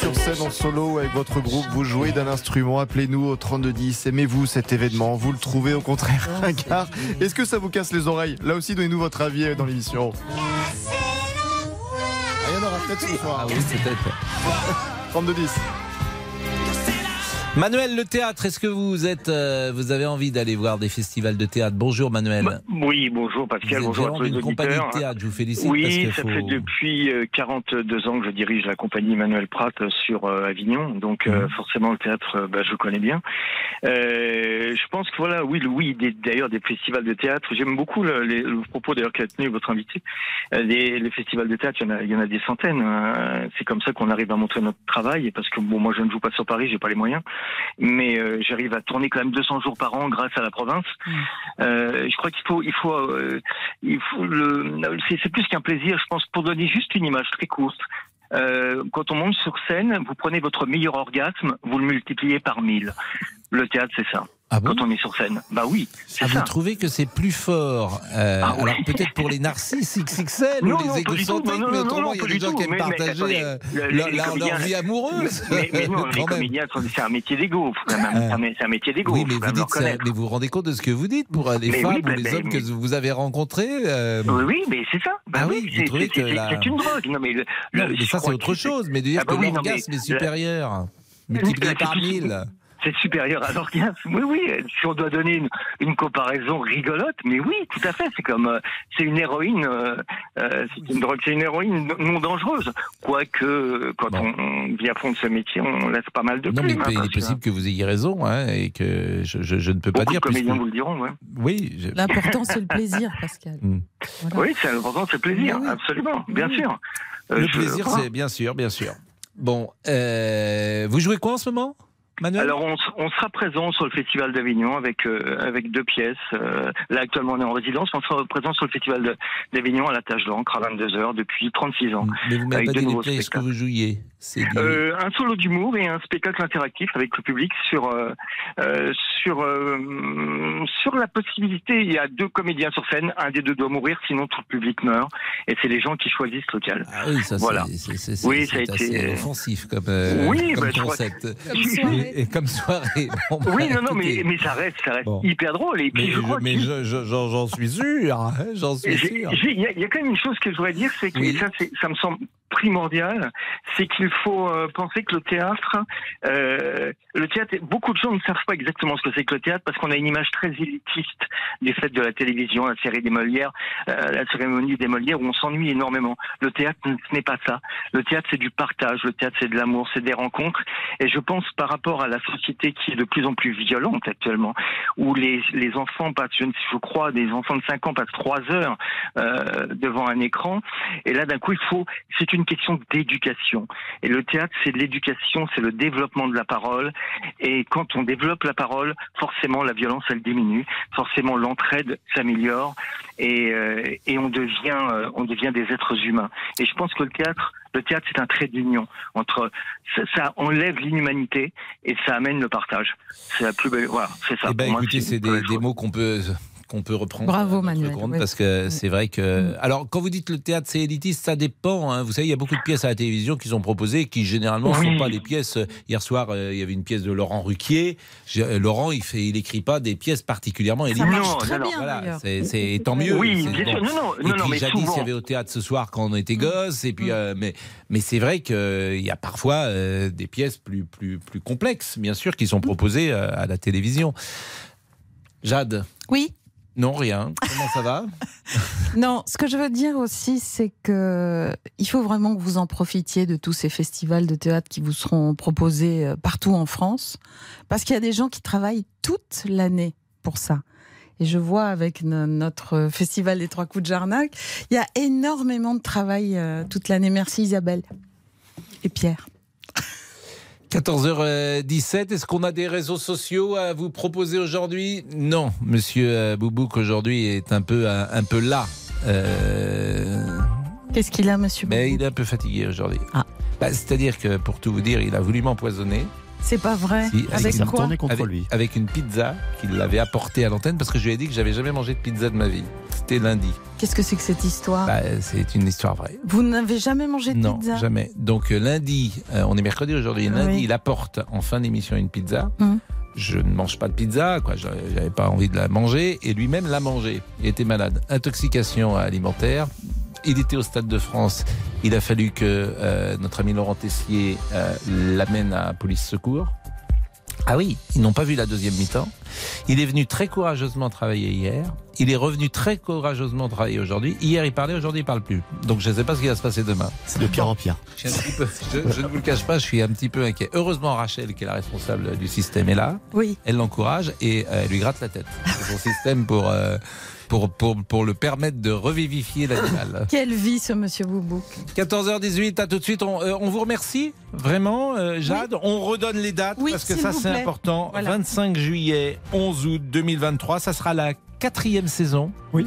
Sur scène en solo ou avec votre groupe Vous jouez d'un instrument Appelez-nous au 3210. Aimez-vous cet événement? Vous le trouvez au contraire ringard Est-ce que ça vous casse les oreilles? Là aussi, donnez-nous votre avis euh, dans l'émission. Ah, Il y en aura peut-être ce soir. Ah oui, peut-être. 3210. Manuel, le théâtre, est-ce que vous êtes, euh, vous avez envie d'aller voir des festivals de théâtre? Bonjour Manuel. Oui, bonjour Vous Pascal, êtes bonjour à tous les compagnie auditeurs. de théâtre, je vous félicite. Oui, parce ça faut- fait depuis euh, 42 ans que je dirige la compagnie Emmanuel Pratt euh, sur euh, Avignon, donc Mhm. euh, forcément le théâtre, euh, bah, je connais bien. Euh, je pense que voilà, oui, oui, d'ailleurs des festivals de théâtre. J'aime beaucoup le, les- le propos d'ailleurs qu'a tenu votre invité. Euh, les, les festivals de théâtre, il y en a, il y en a des centaines. Euh, C'est comme ça qu'on arrive à montrer notre travail, parce que bon, moi je ne joue pas sur Paris, j'ai pas les moyens, mais euh, j'arrive à tourner quand même 200 jours par an grâce à la province. Euh, je crois qu'il faut, il faut, euh, il faut le, c'est, c'est plus qu'un plaisir. Je pense pour donner juste une image très courte. Euh, quand on monte sur scène, vous prenez votre meilleur orgasme, vous le multipliez par 1000. Le théâtre, c'est ça. Quand on est sur scène, bah oui, Ah, vous ça. trouvez que c'est plus fort euh, Ah. Alors peut-être pour les narcisses XXL Non, ou les égocentriques, mais autrement, il y a des gens qui aiment partager euh, le- leur, vie amoureuse. Mais, mais non, les comédiens, c'est un métier d'ego. même. C'est un métier d'ego. Oui, mais vous, dites ça, mais vous vous rendez compte de ce que vous dites pour euh, les femmes ou les bah, hommes que vous avez rencontrés Oui, mais c'est ça. Bah Ah oui, vous c'est- une drogue. Non, mais, ça c'est autre chose, mais de dire Ah bah que l'orgasme est supérieur, multiplié par 1000. C'est supérieur à l'orgasme. Oui, oui. Si on doit donner une, une comparaison rigolote, mais oui, tout à fait. C'est comme, euh, c'est une héroïne, euh, euh, c'est une drogue, c'est une héroïne non dangereuse. Quoique, quand on, on vit à fond de ce métier, on laisse pas mal de Non, mais plumes. il, hein, il est possible que vous ayez raison hein, et que je, je- je ne peux pas Beaucoup dire plus. comédiens vous le diront, ouais. Oui, je- L'important, c'est le plaisir, Pascal. Oui, c'est important, c'est le plaisir, absolument, bien sûr. Le je- plaisir, c'est bien sûr, bien sûr. Bon, euh, vous jouez quoi en ce moment? Manuel Alors on, on sera présent sur le Festival d'Avignon avec euh, avec deux pièces. Euh, là actuellement on est en résidence, on sera présent sur le Festival d'Avignon à la Tâche d'encre à 22h depuis 36 ans. Mais vous m'avez avec pas de que spectacles. vous jouiez C'est du- Euh, un solo d'humour et un spectacle interactif avec le public sur euh, euh, sur euh, sur la possibilité. Il y a deux comédiens sur scène, un des deux doit mourir, sinon tout le public meurt. Et c'est les gens qui choisissent lequel. Ah oui, ça voilà. c'est- c'est c'est- Oui, c'est ça a assez été- offensif comme, euh, Oui, comme bah, je crois- concept. Comme soirée. Et, comme soirée. Bon, Oui, bah, non, non, mais, ça reste, ça reste Bon. hyper drôle. Et puis Mais je crois mais qu'il- je- je- j'en suis sûr, hein, j'en suis sûr. Il y, a- il y a quand même une chose que je voudrais dire, c'est que ça me semble primordial, c'est qu'il faut euh, penser que le théâtre, euh, le théâtre, beaucoup de gens ne savent pas exactement ce que c'est que le théâtre parce qu'on a une image très élitiste des fêtes de la télévision, la série des Molières, euh, la cérémonie des Molières où on s'ennuie énormément. Le théâtre, ce n'est pas ça. Le théâtre, c'est du partage. Le théâtre, c'est de l'amour, c'est des rencontres. Et je pense par rapport à la société qui est de plus en plus violente actuellement, où les, les enfants passent, je, je crois, des enfants de 5 ans passent 3 heures euh, devant un écran. Et là, d'un coup, il faut, c'est une question d'éducation. Et le théâtre, c'est de l'éducation, c'est le développement de la parole. Et quand on développe la parole, forcément, la violence, elle diminue. Forcément, l'entraide s'améliore. Et, euh, et on devient, euh, on devient des êtres humains. Et je pense que le théâtre, le théâtre, c'est un trait d'union entre, ça, ça enlève l'inhumanité et ça amène le partage. C'est la plus belle, voilà, c'est ça. Eh ben, écoutez, c'est des, des mots qu'on peut qu'on peut reprendre. Bravo, Manuel, compte, oui. Parce que c'est vrai que. Alors, quand vous dites le théâtre, c'est élitiste, ça dépend. hein. Vous savez, il y a beaucoup de pièces à la télévision qui sont proposées qui, généralement, ne Oui. sont pas des pièces. Hier soir, euh, il y avait une pièce de Laurent Ruquier. Euh, Laurent, il fait, il écrit pas des pièces particulièrement élitistes. marche très Non, bien, Voilà, c'est- tant mieux. Oui, bien sûr. Non, non, et non, non, puis, mais jadis, souvent- il y avait au théâtre ce soir quand on était gosse. Et puis, euh, mais, mais c'est vrai qu'il y a parfois euh, des pièces plus, plus, plus complexes, bien sûr, qui sont proposées euh, à la télévision. Jade Oui. Non, rien. Comment ça va Non, ce que je veux dire aussi, c'est que il faut vraiment que vous en profitiez de tous ces festivals de théâtre qui vous seront proposés euh, partout en France, parce qu'il y a des gens qui travaillent toute l'année pour ça. Et je vois avec no- notre festival des Trois Coups de Jarnac, il y a énormément de travail euh, toute l'année. Merci Isabelle et Pierre. 14h17, est-ce qu'on a des réseaux sociaux à vous proposer aujourd'hui? Non, monsieur euh, Boubouk aujourd'hui est un peu, un, un peu là. Euh, Qu'est-ce qu'il a, monsieur mais Boubou il est un peu fatigué aujourd'hui. Ah. Bah, C'est-à-dire que, pour tout vous dire, il a voulu m'empoisonner. C'est pas vrai. Si, avec une- quoi? Avec, avec une pizza qu'il avait apportée à l'antenne parce que je lui ai dit que j'avais jamais mangé de pizza de ma vie. C'était lundi. Qu'est-ce que c'est que cette histoire Bah, c'est une histoire vraie. Vous n'avez jamais mangé de Non, pizza jamais. Donc euh, lundi, euh, on est mercredi aujourd'hui. Lundi, Oui. il apporte en fin d'émission une pizza. Hum. Je ne mange pas de pizza, quoi. J'avais pas envie de la manger, et lui-même l'a mangé. Il était malade. Intoxication alimentaire. Il était au Stade de France. Il a fallu que euh, notre ami Laurent Tessier euh, l'amène à police secours. Ah oui, ils n'ont pas vu la deuxième mi-temps. Il est venu très courageusement travailler hier. Il est revenu très courageusement travailler aujourd'hui. Hier, il parlait, aujourd'hui, il parle plus. Donc, je ne sais pas ce qui va se passer demain. C'est de pire en pire. Je, suis un petit peu- je- je ne vous le cache pas, je suis un petit peu inquiet. Heureusement, Rachel, qui est la responsable du système, est là. Oui. Elle l'encourage et euh, elle lui gratte la tête. C'est son système pour, euh, pour, pour, pour le permettre de revivifier l'animal. Quelle vie ce monsieur Boubouk 14h18, à tout de suite. On, euh, on vous remercie vraiment, euh, Jade. On redonne les dates Oui, parce que ça c'est important. Voilà. 25 juillet, 11 août 2023, ça sera la quatrième saison. Oui.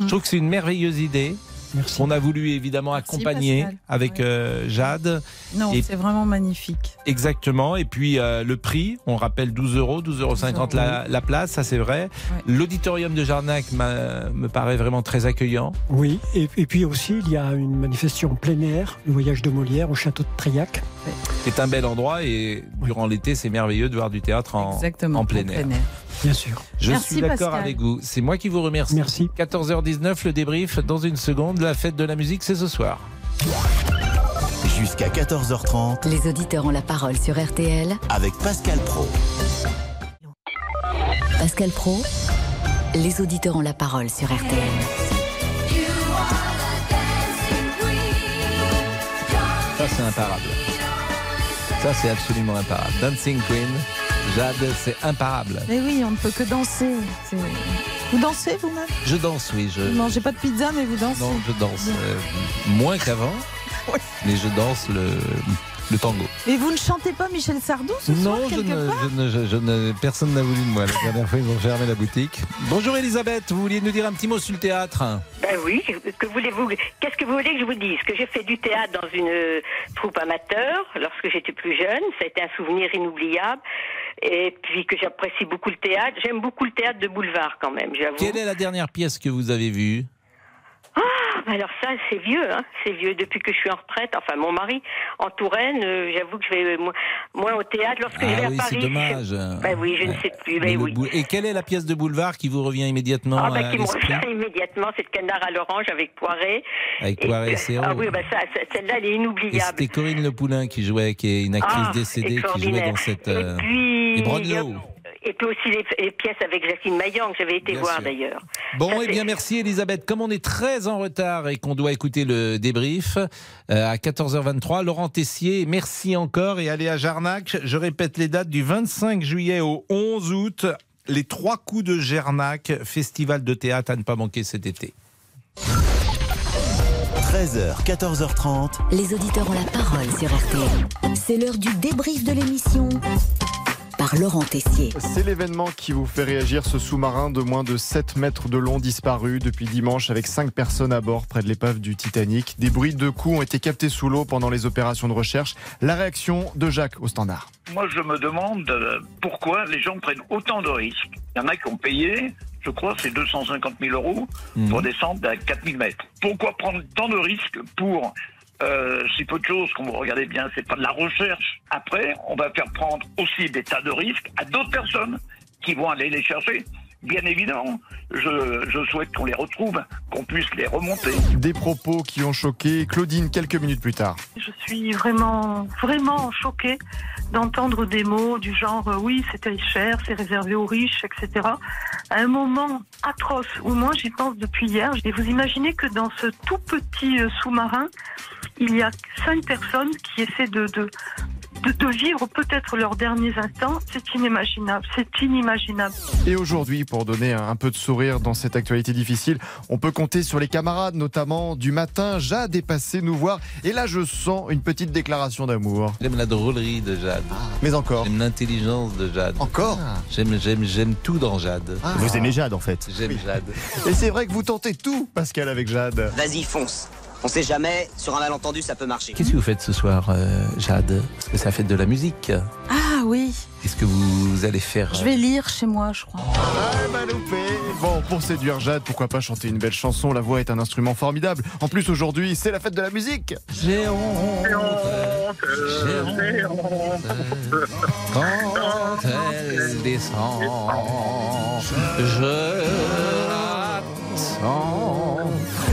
Je trouve que c'est une merveilleuse idée. Merci. On a voulu évidemment accompagner Pascal. avec euh, Jade. Non, Et- c'est vraiment magnifique. Exactement. Et puis euh, le prix, on rappelle 12 euros, 12,50 euros la, la place, ça c'est vrai. L'auditorium de Jarnac me paraît vraiment très accueillant. Oui, et, et puis aussi, il y a une manifestation en plein air, le voyage de Molière au château de Triac. C'est un bel endroit et durant l'été, c'est merveilleux de voir du théâtre en, Exactement. en plein air. Bien sûr. Je Merci, suis d'accord Pascal. avec vous. C'est moi qui vous remercie. Merci. 14h19, le débrief dans une seconde. La fête de la musique, c'est ce soir. Jusqu'à 14h30 Les auditeurs ont la parole sur RTL. avec Pascal Pro. Pascal Pro, les auditeurs ont la parole sur RTL. Ça, c'est imparable. Ça, c'est absolument imparable. Dancing Queen, Jade, c'est imparable. Mais oui, on ne peut que danser. Vous dansez vous-même? Je danse, oui. Je... Vous ne mangez pas de pizza, mais vous dansez. Non, je danse. euh, moins qu'avant, mais je danse le, le tango. Et vous ne chantez pas Michel Sardou ce soir, Non, je quelque ne, part je ne- je- je ne- personne n'a voulu de moi. La dernière fois, ils ont fermé la boutique. Bonjour Elisabeth, vous vouliez nous dire un petit mot sur le théâtre? Ben oui, que voulez-vous Qu'est-ce que vous voulez que je vous dise? Que j'ai fait du théâtre dans une euh, troupe amateur lorsque j'étais plus jeune, ça a été un souvenir inoubliable. Et puis que j'apprécie beaucoup le théâtre. J'aime beaucoup le théâtre de boulevard quand même, j'avoue. Quelle est la dernière pièce que vous avez vue? Ah, alors ça, c'est vieux, hein. C'est vieux depuis que je suis en retraite. Enfin, mon mari en Touraine, euh, j'avoue que je vais moins, moins au théâtre lorsque je vais Ah à oui, Paris. c'est dommage. je- Ben oui, je ne sais plus. Ben le oui. bou- Et quelle est la pièce de boulevard qui vous revient immédiatement Ah, ben, à qui me revient immédiatement, c'est le canard à l'orange avec Poiré. Avec Poiré et Serrault. Ah oui, ben ça, celle-là, elle est inoubliable. c'était Corinne Le Poulain qui jouait, qui est une actrice Ah, décédée, qui jouait dans cette. Et euh, puis, et Broadlow. Et puis aussi les, les pièces avec Jacqueline Maillan que j'avais été Bien voir d'ailleurs. Bon, Ça, eh bien, merci Elisabeth. Comme on est très en retard et qu'on doit écouter le débrief euh, à 14h23, Laurent Tessier, merci encore et allez à Jarnac. Je répète les dates du 25 juillet au 11 août. Les trois coups de Jarnac, festival de théâtre à ne pas manquer cet été. 13h, 14h30. Les auditeurs ont la parole sur RTL. C'est l'heure du débrief de l'émission par Laurent Tessier. C'est l'événement qui vous fait réagir ce sous-marin de moins de 7 mètres de long disparu depuis dimanche avec 5 personnes à bord près de l'épave du Titanic. Des bruits de coups ont été captés sous l'eau pendant les opérations de recherche. La réaction de Jacques au standard. Moi, je me demande euh, pourquoi les gens prennent autant de risques. Il y en a qui ont payé, je crois, c'est 250 000 euros Mhm. pour descendre à 4000 mètres. Pourquoi prendre tant de risques pour euh, si peu de choses, quand vous regardez bien, c'est pas de la recherche. Après, on va faire prendre aussi des tas de risques à d'autres personnes qui vont aller les chercher. Bien évidemment, je, je souhaite qu'on les retrouve, qu'on puisse les remonter. Des propos qui ont choqué Claudine quelques minutes plus tard. Je suis vraiment, vraiment choquée d'entendre des mots du genre euh, oui, c'est très cher, c'est réservé aux riches, etc. À un moment atroce où moi j'y pense depuis hier. Et vous imaginez que dans ce tout petit euh, sous-marin, il y a cinq personnes qui essaient de, de, de, de vivre peut-être leurs derniers instants. C'est inimaginable, c'est inimaginable. Et aujourd'hui, pour donner un peu de sourire dans cette actualité difficile, on peut compter sur les camarades, notamment du matin. Jade est passé nous voir. Et là, je sens une petite déclaration d'amour. J'aime la drôlerie de Jade. Mais encore. J'aime l'intelligence de Jade. Encore J'aime, j'aime, j'aime tout dans Jade. Vous aimez Jade en fait J'aime Jade. Et c'est vrai que vous tentez tout, Pascal, avec Jade. Vas-y, fonce. On sait jamais, sur un malentendu, ça peut marcher. Qu'est-ce que vous faites ce soir, euh, Jade Parce que ça fait de la musique. Ah oui, Qu'est-ce que vous allez faire je vais lire chez moi, je crois. Ah, m'a loupé. Bon, pour séduire Jade, pourquoi pas chanter une belle chanson? La voix est un instrument formidable. En plus, aujourd'hui, c'est la fête de la musique. J'ai honte, j'ai honte, quand elle descend, je la sens.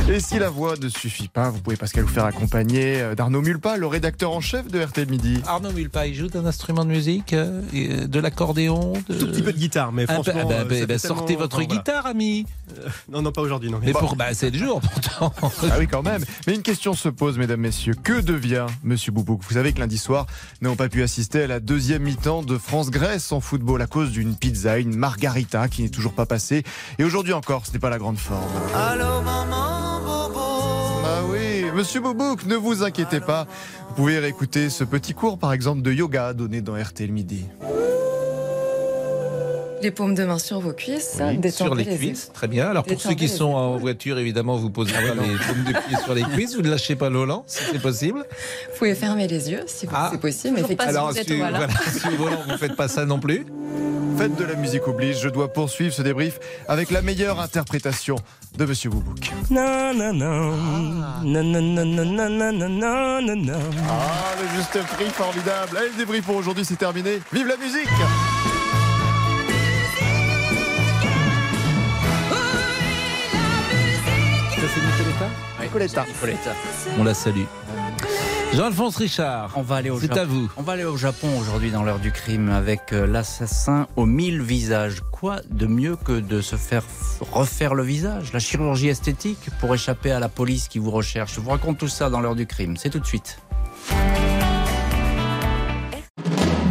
Et si la voix ne suffit pas, vous pouvez Pascal vous faire accompagner euh, d'Arnaud Mulpa, le rédacteur en chef de RTL Midi. Arnaud Mulpa, il joue d'un instrument de musique, euh, euh, de l'accordéon de... Tout petit peu de guitare, mais Ah, franchement. bah, bah, euh, bah, bah, sortez votre enfin, voilà. guitare, ami. Euh, Non, non, pas aujourd'hui, non. Mais pour, bah, c'est le jour, pourtant. Ah oui, quand même. Mais une question se pose, mesdames, messieurs. Que devient Monsieur Boubouk? Vous savez que lundi soir, nous n'avons pas pu assister à la deuxième mi-temps de France-Grèce en football à cause d'une pizza, une margarita qui n'est toujours pas passée. Et aujourd'hui encore, ce n'est pas la grande forme. Allô maman Ah oui, Monsieur Boubouk, ne vous inquiétez pas. Vous pouvez réécouter ce petit cours, par exemple, de yoga donné dans RTL Midi. Les paumes de main sur vos cuisses, hein, Sur les, cuisses, très bien. Alors pour ceux qui sont en voiture, évidemment, vous posez ah les paumes de pied sur les cuisses, vous ne lâchez pas l'Olan, si c'est possible. Vous pouvez fermer les yeux, si ah. c'est possible. Effectivement, Alors, si, volant, vous ne faites pas ça non plus. Faites de la musique oblige, je dois poursuivre ce débrief avec la meilleure interprétation de Monsieur Boubouk. Non, non, non. Non, non, non, non, non, non, non, non. Ah, le juste prix formidable. Allez, le débrief pour aujourd'hui, c'est terminé. Vive la musique! Nicoletta Nicoletta. On la salue. Jean-Alphonse Richard, On va aller au c'est Japon. à vous. On va aller au Japon aujourd'hui dans l'heure du crime avec euh, l'assassin aux mille visages. Quoi de mieux que de se faire refaire le visage? La chirurgie esthétique pour échapper à la police qui vous recherche. Je vous raconte tout ça dans l'heure du crime. C'est tout de suite.